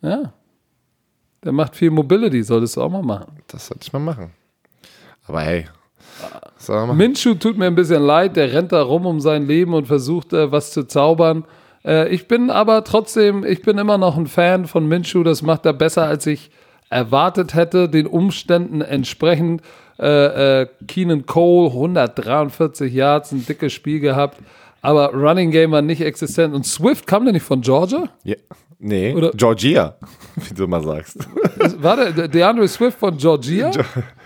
Ja. Der macht viel Mobility, solltest du auch mal machen. Das sollte ich mal machen. Aber hey, Minshu tut mir ein bisschen leid, der rennt da rum um sein Leben und versucht äh, was zu zaubern. Äh, ich bin aber trotzdem, ich bin immer noch ein Fan von Minshu, das macht er besser, als ich erwartet hätte, den Umständen entsprechend. Äh, Keenan Cole, 143 Yards, ein dickes Spiel gehabt. Aber Running Game war nicht existent. Und Swift kam der nicht von Georgia? Ja. Nee, Oder- Georgia, wie du mal sagst. War der DeAndre Swift von Georgia?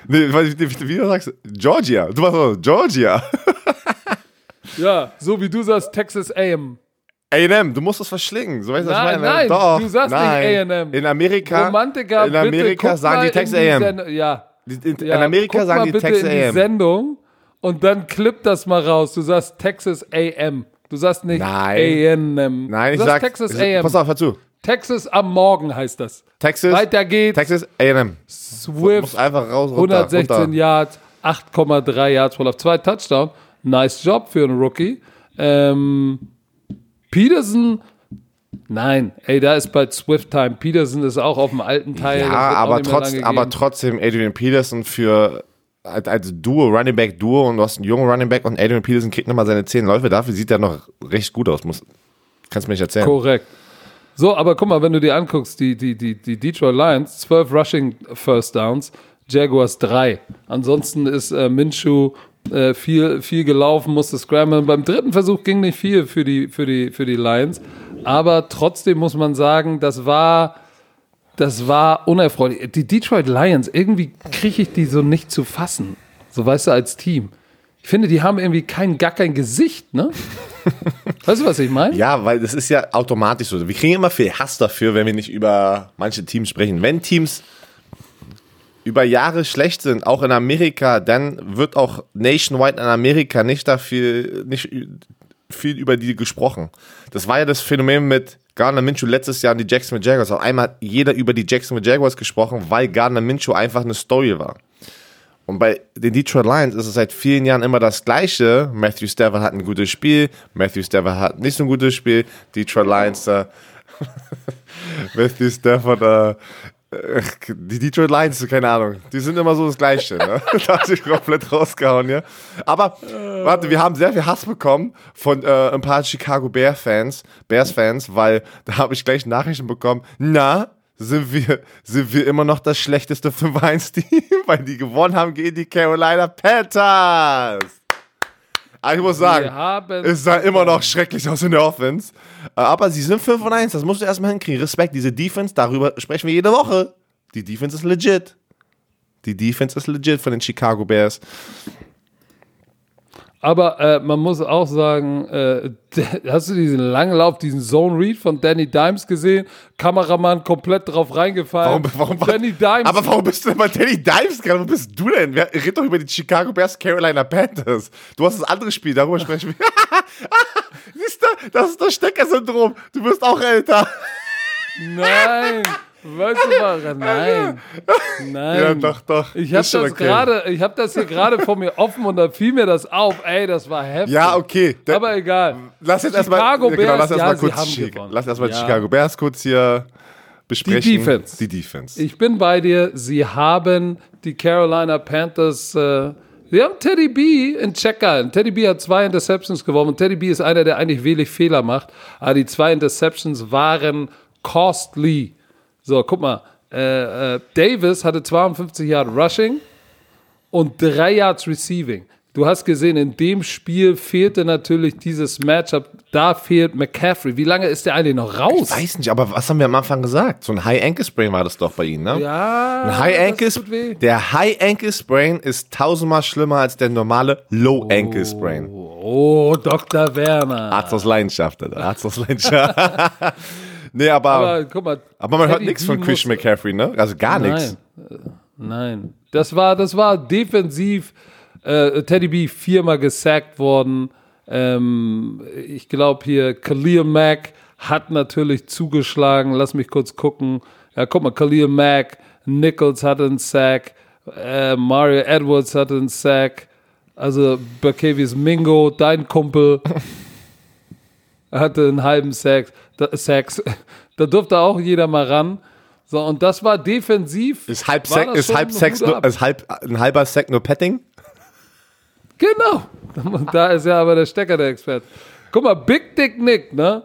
nee, weiß ich nicht, wie du sagst. Georgia. Du warst so, Georgia. ja, so wie du sagst, Texas AM. A&M, du musst es verschlingen. So weißt du, ich Nein, nein, Doch, du sagst nicht nein. A&M. In Amerika, Romantiker, in Amerika bitte, sagen die in Texas A&M. Ja. In, in ja. Amerika guck sagen die Texas in die A&M. Sendung und dann klipp das mal raus. Du sagst Texas AM. Du sagst nicht Nein. A&M. Nein, ich du sag, sagst Texas ich, AM. pass auf, hör zu. Texas am Morgen heißt das. Texas, Weiter geht's. Texas A&M. Swift, Muss einfach raus, runter, 116 runter. Yards, 8,3 Yards pro Lauf, zwei Touchdown. Nice Job für einen Rookie. Ähm, Peterson, nein, ey, da ist bald Swift Time. Peterson ist auch auf dem alten Teil. Ja, aber, trotz, aber trotzdem Adrian Peterson für als, als Duo, Running Back Duo und du hast einen jungen Running Back und Adrian Peterson kriegt nochmal seine 10 Läufe. Dafür sieht er noch recht gut aus. Muss, kannst du mir nicht erzählen. Korrekt. So, aber guck mal, wenn du dir anguckst, die, die, die, die Detroit Lions, 12 Rushing First Downs, Jaguars 3. Ansonsten ist äh, Minshew äh, viel, viel gelaufen, musste scramblen. Beim dritten Versuch ging nicht viel für die, für die, für die Lions. Aber trotzdem muss man sagen, das war, das war unerfreulich. Die Detroit Lions, irgendwie kriege ich die so nicht zu fassen. So weißt du, als Team. Ich finde, die haben irgendwie kein, gar kein Gesicht, ne? Weißt du, was ich meine? Ja, weil das ist ja automatisch so. Wir kriegen immer viel Hass dafür, wenn wir nicht über manche Teams sprechen. Wenn Teams über Jahre schlecht sind, auch in Amerika, dann wird auch nationwide in Amerika nicht dafür, nicht viel über die gesprochen. Das war ja das Phänomen mit Gardner Minshew letztes Jahr in die Jacksonville Jaguars. Auf einmal hat jeder über die Jacksonville Jaguars gesprochen, weil Gardner Minshew einfach eine Story war. Und bei den Detroit Lions ist es seit vielen Jahren immer das Gleiche. Matthew Stafford hat ein gutes Spiel, Matthew Stafford hat nicht so ein gutes Spiel. Detroit Lions, äh, Matthew Stafford, äh, äh, die Detroit Lions, keine Ahnung, die sind immer so das Gleiche. Ne? da hat sich komplett rausgehauen, ja. Aber, warte, wir haben sehr viel Hass bekommen von äh, ein paar Chicago Bear-Fans, Bears-Fans, weil da habe ich gleich Nachrichten bekommen, na, sind wir, sind wir immer noch das schlechteste 5-1-Team, weil die gewonnen haben gegen die Carolina Panthers. Aber ich muss sagen, es sah immer noch schrecklich aus in der Offense. Äh, Aber sie sind 5 und 1, das musst du erstmal hinkriegen. Respekt, diese Defense, darüber sprechen wir jede Woche. Die Defense ist legit. Die Defense ist legit von den Chicago Bears. Aber äh, man muss auch sagen, äh, hast du diesen langen Lauf, diesen Zone Read von Danny Dimes gesehen? Kameramann komplett drauf reingefallen. Warum, warum, Danny Dimes. Aber warum bist du denn bei Danny Dimes gerade? Wo bist du denn? Wir reden doch über die Chicago Bears, Carolina Panthers. Du hast das andere Spiel, darüber sprechen wir. Siehst du, das ist das Stecker-Syndrom. Du wirst auch älter. Nein. Weißt du was? Nein. Nein. Ja, doch, doch. Ich habe das okay. ich habe das hier gerade vor mir offen und da fiel mir das auf. Ey, das war heftig. Ja, okay. Der- Aber egal. Lass jetzt erstmal Chicago ja, genau, lass Bears, erst ja, mal kurz, Chi- gewonnen. lass erstmal Ja. Chicago Bears kurz hier besprechen. Die Defense. Die Defense. Ich bin bei dir. Sie haben die Carolina Panthers. Äh, sie haben Teddy B in Check gehalten. Teddy B hat zwei Interceptions gewonnen. Und Teddy B ist einer, der eigentlich wenig Fehler macht. Aber die zwei Interceptions waren costly. So, guck mal. Äh, äh, Davis hatte 52 Yard Rushing und 3 Yards Receiving. Du hast gesehen, in dem Spiel fehlte natürlich dieses Matchup. Da fehlt McCaffrey. Wie lange ist der eigentlich noch raus? Weiß nicht, aber was haben wir am Anfang gesagt? So ein High Ankle Sprain war das doch bei Ihnen, ne? Ja, Ein High Ankle, weh. der High Ankle Sprain ist tausendmal schlimmer als der normale Low Ankle Sprain. Oh, Dr. Werner. Arzt aus Leidenschaft, Alter. Arzt aus Leidenschaft. nee, aber, Aber aber, guck mal. man hört nichts von Christian muss- McCaffrey, ne? Also gar nichts. Nein, äh, nein. Das war, das war defensiv. Äh, Teddy B viermal gesackt worden. Ähm, ich glaube hier, Khalil Mack hat natürlich zugeschlagen. Lass mich kurz gucken. Ja, guck mal, Khalil Mack, Nichols hatte einen Sack, äh, Mario Edwards hatte einen Sack. Also Bakevius Mingo, dein Kumpel, hatte einen halben Sack. Da, Sacks. Da durfte auch jeder mal ran. So, und das war defensiv. Ist halb, Sack, das ist halb ein Sex, nur, ist halb, ein halber Sack nur Petting? Genau. Und da ist ja aber der Stecker der Experte. Guck mal, Big Dick Nick, ne?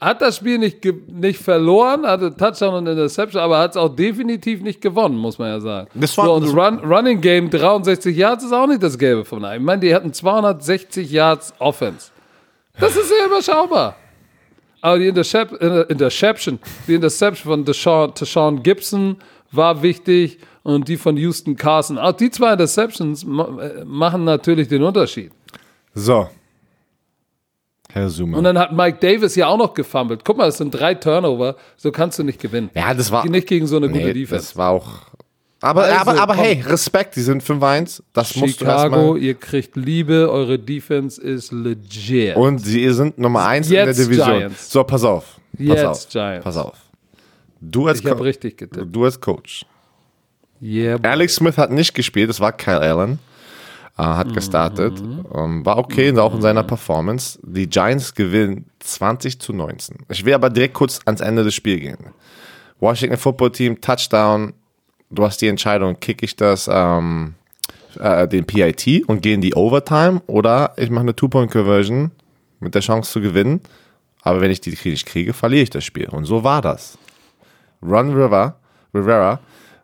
hat das Spiel nicht, nicht verloren, hatte Touchdown und Interception, aber hat es auch definitiv nicht gewonnen, muss man ja sagen. Das war, so, und Run, Running Game 63 Yards ist auch nicht das Gelbe von einem. Ich meine, die hatten 260 Yards Offense. Das ist sehr überschaubar. Aber die Intercep Interception, die Interception von Deshaun, Deshaun Gibson war wichtig und die von Houston Carson. Auch die zwei Interceptions äh, machen natürlich den Unterschied. So, Herr Zuma. Und dann hat Mike Davis ja auch noch gefummelt. Guck mal, es sind drei Turnover, so kannst du nicht gewinnen. Ja, das war. Nicht gegen so eine nee, gute Defense. Das war auch. Aber, Also, aber, aber komm. hey, Respekt, die sind 5-1. Das musst du Chicago, erstmal. ihr kriegt Liebe, eure Defense ist legit. Und sie sind Nummer 1 in der Division. Giants. So, pass auf. Pass Jetzt auf. Giants. Pass auf. Du als, ich Co richtig getippt. du als Coach. Yeah, boy. Alex Smith hat nicht gespielt, das war Kyle Allen. Äh, hat gestartet. Ähm, war okay, auch in seiner Performance. Die Giants gewinnen 20 zu 19. Ich will aber direkt kurz ans Ende des Spiels gehen. Washington Football Team, Touchdown. Du hast die Entscheidung, kick ich das, ähm, äh, den PIT und gehe in die Overtime oder ich mache eine Two-Point-Conversion mit der Chance zu gewinnen. Aber wenn ich die nicht kriege, verliere ich das Spiel. Und so war das. Ron River, Rivera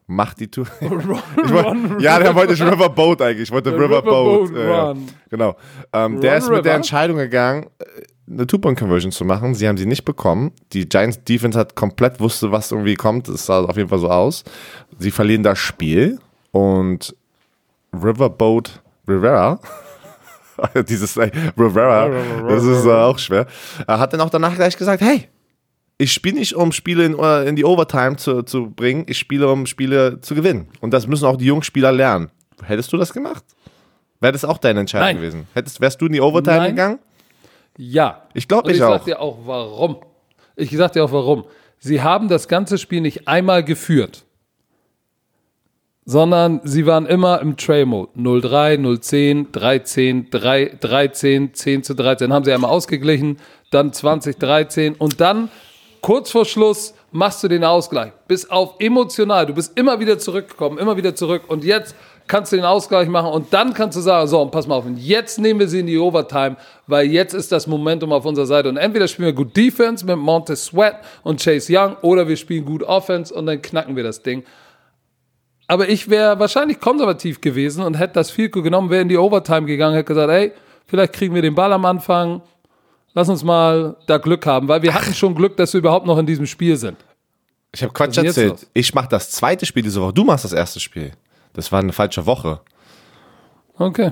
macht die Tour. Ich wollt, ja, der wollte ich Riverboat eigentlich. Ich wollte Riverboat. Riverboat äh, ja. Run. Genau. Ähm, der ist mit der. Entscheidung gegangen, äh, eine Two-Point-Conversion zu machen. Sie haben sie nicht bekommen. Die Giants Defense hat komplett wusste, was irgendwie kommt. Es sah auf jeden Fall so aus. Sie verlieren das Spiel und Riverboat Rivera. Dieses äh, Rivera, das ist äh, auch schwer. Er hat dann auch danach gleich gesagt, hey, ich spiele nicht, um Spiele in, äh, in die Overtime zu, zu bringen, ich spiele, um Spiele zu gewinnen. Und das müssen auch die jungen Spieler lernen. Hättest du das gemacht? Wäre das auch deine Entscheidung Nein. gewesen? Hättest, wärst du in die Overtime Nein. gegangen? Ja. Ich glaube, Und ich ich sag auch. dir auch warum. Ich sag dir auch warum. Sie haben das ganze Spiel nicht einmal geführt, sondern sie waren immer im Trail-Mode. 0-3, 0-10, 3-10, 3 13, 10 zu 13. Haben sie einmal ausgeglichen, dann 20, 13 und dann kurz vor Schluss machst du den Ausgleich. Bis auf emotional. Du bist immer wieder zurückgekommen, immer wieder zurück und jetzt kannst du den Ausgleich machen und dann kannst du sagen, so, und pass mal auf, und jetzt nehmen wir sie in die Overtime, weil jetzt ist das Momentum auf unserer Seite und entweder spielen wir gut Defense mit Montez Sweat und Chase Young oder wir spielen gut Offense und dann knacken wir das Ding. Aber ich wäre wahrscheinlich konservativ gewesen und hätte das viel genommen, wäre in die Overtime gegangen, hätte gesagt, ey, vielleicht kriegen wir den Ball am Anfang, lass uns mal da Glück haben, weil wir hatten schon Glück, dass wir überhaupt noch in diesem Spiel sind. Ich habe Quatsch erzählt. Ich mache das zweite Spiel diese Woche. Du machst das erste Spiel. Das war eine falsche Woche. Okay.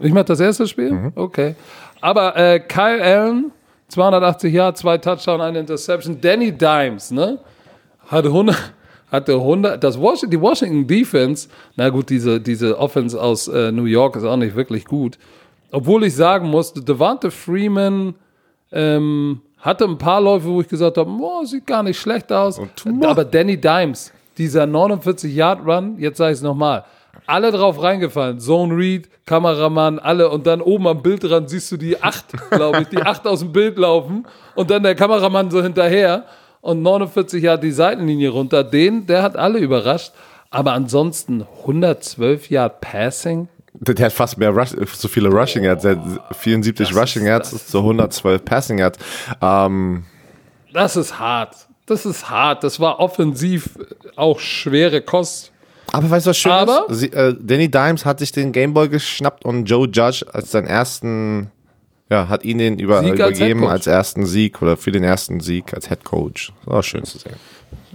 Ich mache das erste Spiel? Okay. Aber äh, Kyle Allen, 280 Jahre, zwei Touchdown, eine Interception. Danny Dimes, ne? Hatte 100, hatte 100, das Was die Washington Defense, na gut, diese, diese Offense aus äh, New York ist auch nicht wirklich gut. Obwohl ich sagen musste, Devante Freeman ähm, hatte ein paar Läufe, wo ich gesagt habe, boah, sieht gar nicht schlecht aus. Aber Danny Dimes, dieser 49-Yard-Run, jetzt sage ich es nochmal, alle drauf reingefallen. Zone Read, Kameramann, alle. Und dann oben am Bildrand siehst du die acht, glaube ich, die acht aus dem Bild laufen. Und dann der Kameramann so hinterher. Und 49 Yard die Seitenlinie runter. Den, der hat alle überrascht. Aber ansonsten 112 Yard Passing. Der hat fast mehr Rush, so viele Rushing Yards. Der hat 74 Das Rushing Yards zu 112 Passing Yards. Ähm, Das ist hart. Das ist hart. Das war offensiv auch schwere Kost. aber weißt du, was schön Aber- ist? Sie, äh, Danny Dimes hat sich den Gameboy geschnappt und Joe Judge als seinen ersten, ja, hat ihn den über, Sieg als übergeben Headcoach. als, ersten Sieg oder für den ersten Sieg als Head Coach. Das war schön zu sehen.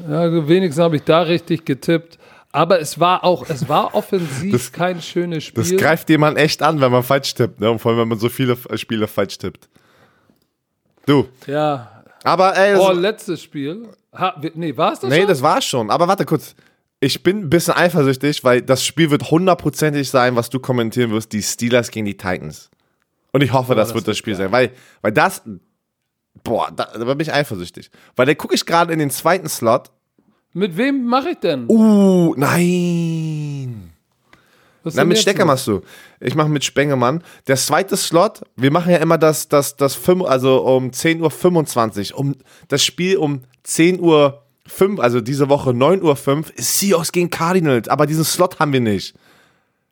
Ja, wenigstens habe ich da richtig getippt. Aber es war auch, es war offensiv kein schönes Spiel. Das greift jemand echt an, wenn man falsch tippt, ne? Und vor allem, wenn man so viele Spiele falsch tippt. Du. ja. Aber ey, das, Oh, letztes Spiel. Ha, nee, war es das nee, schon? das war's schon. Aber warte kurz. Ich bin ein bisschen eifersüchtig, weil das Spiel wird hundertprozentig sein, was du kommentieren wirst, die Steelers gegen die Titans. Und ich hoffe, das, das wird das Spiel geil. sein, weil, weil das, boah, da, da bin ich eifersüchtig. Weil da gucke ich gerade in den zweiten Slot. Mit wem mache ich denn? Uh, nein. Was Na, mit Stecker machst du. Ich mache mit Spengemann. Der zweite Slot, wir machen ja immer das, das, das 5, also um 10.25 Uhr. Um das Spiel um 10 Uhr 5, also diese Woche 9 Uhr 5, ist Seahawks gegen Cardinals. Aber diesen Slot haben wir nicht.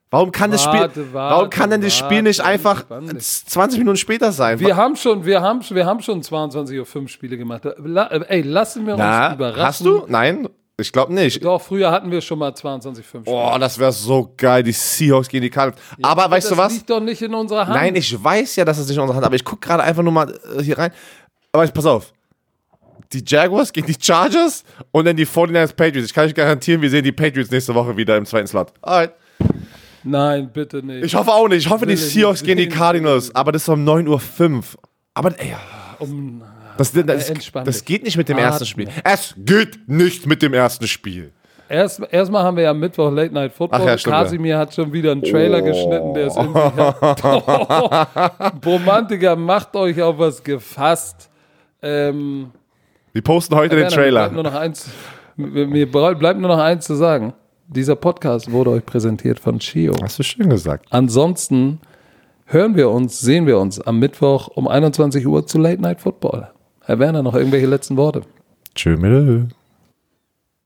Warum kann das Spiel, Warte, warte, warum kann denn das Spiel nicht warte, einfach entspann dich. 20 Minuten später sein? Wir haben schon, wir haben, wir haben schon 22.05 Uhr Spiele gemacht. Ey, lassen wir uns Na, überraschen. hast du? Nein, ich glaube nicht. Doch, früher hatten wir schon mal 22.05 Spiele. Boah, das wäre so geil, die Seahawks gegen die Cardinals. aber weißt du das was? liegt doch nicht in unserer Hand. Nein, ich weiß ja, dass es nicht in unserer Hand, aber ich gucke gerade einfach nur mal äh, hier rein. Aber ich, pass auf. Die Jaguars gegen die Chargers und dann die 49ers Patriots. Ich kann euch garantieren, wir sehen die Patriots nächste Woche wieder im zweiten Slot. Alright. Nein, bitte nicht. Ich hoffe auch nicht. Ich hoffe, die Seahawks gegen die Cardinals. Aber das ist um 9.05 Uhr. Aber ey, um, das, das, das dich. geht nicht mit dem Atme. ersten Spiel. Es geht nicht mit dem ersten Spiel. erst, erstmal haben wir ja am Mittwoch Late Night Football. Ach ja, stimmt, ja. Kasimir hat schon wieder einen Trailer Oh. geschnitten, der ist sich hat. Romantiker, macht euch auf was gefasst. Ähm, Wir posten heute den Werner, Mir Trailer. bleibt nur noch eins, mir bleibt nur noch eins zu sagen. Dieser Podcast wurde euch präsentiert von Chio. Hast du schön gesagt. Ansonsten hören wir uns, sehen wir uns am Mittwoch um 21 Uhr zu Late Night Football. Herr Werner, noch irgendwelche letzten Worte? Tschö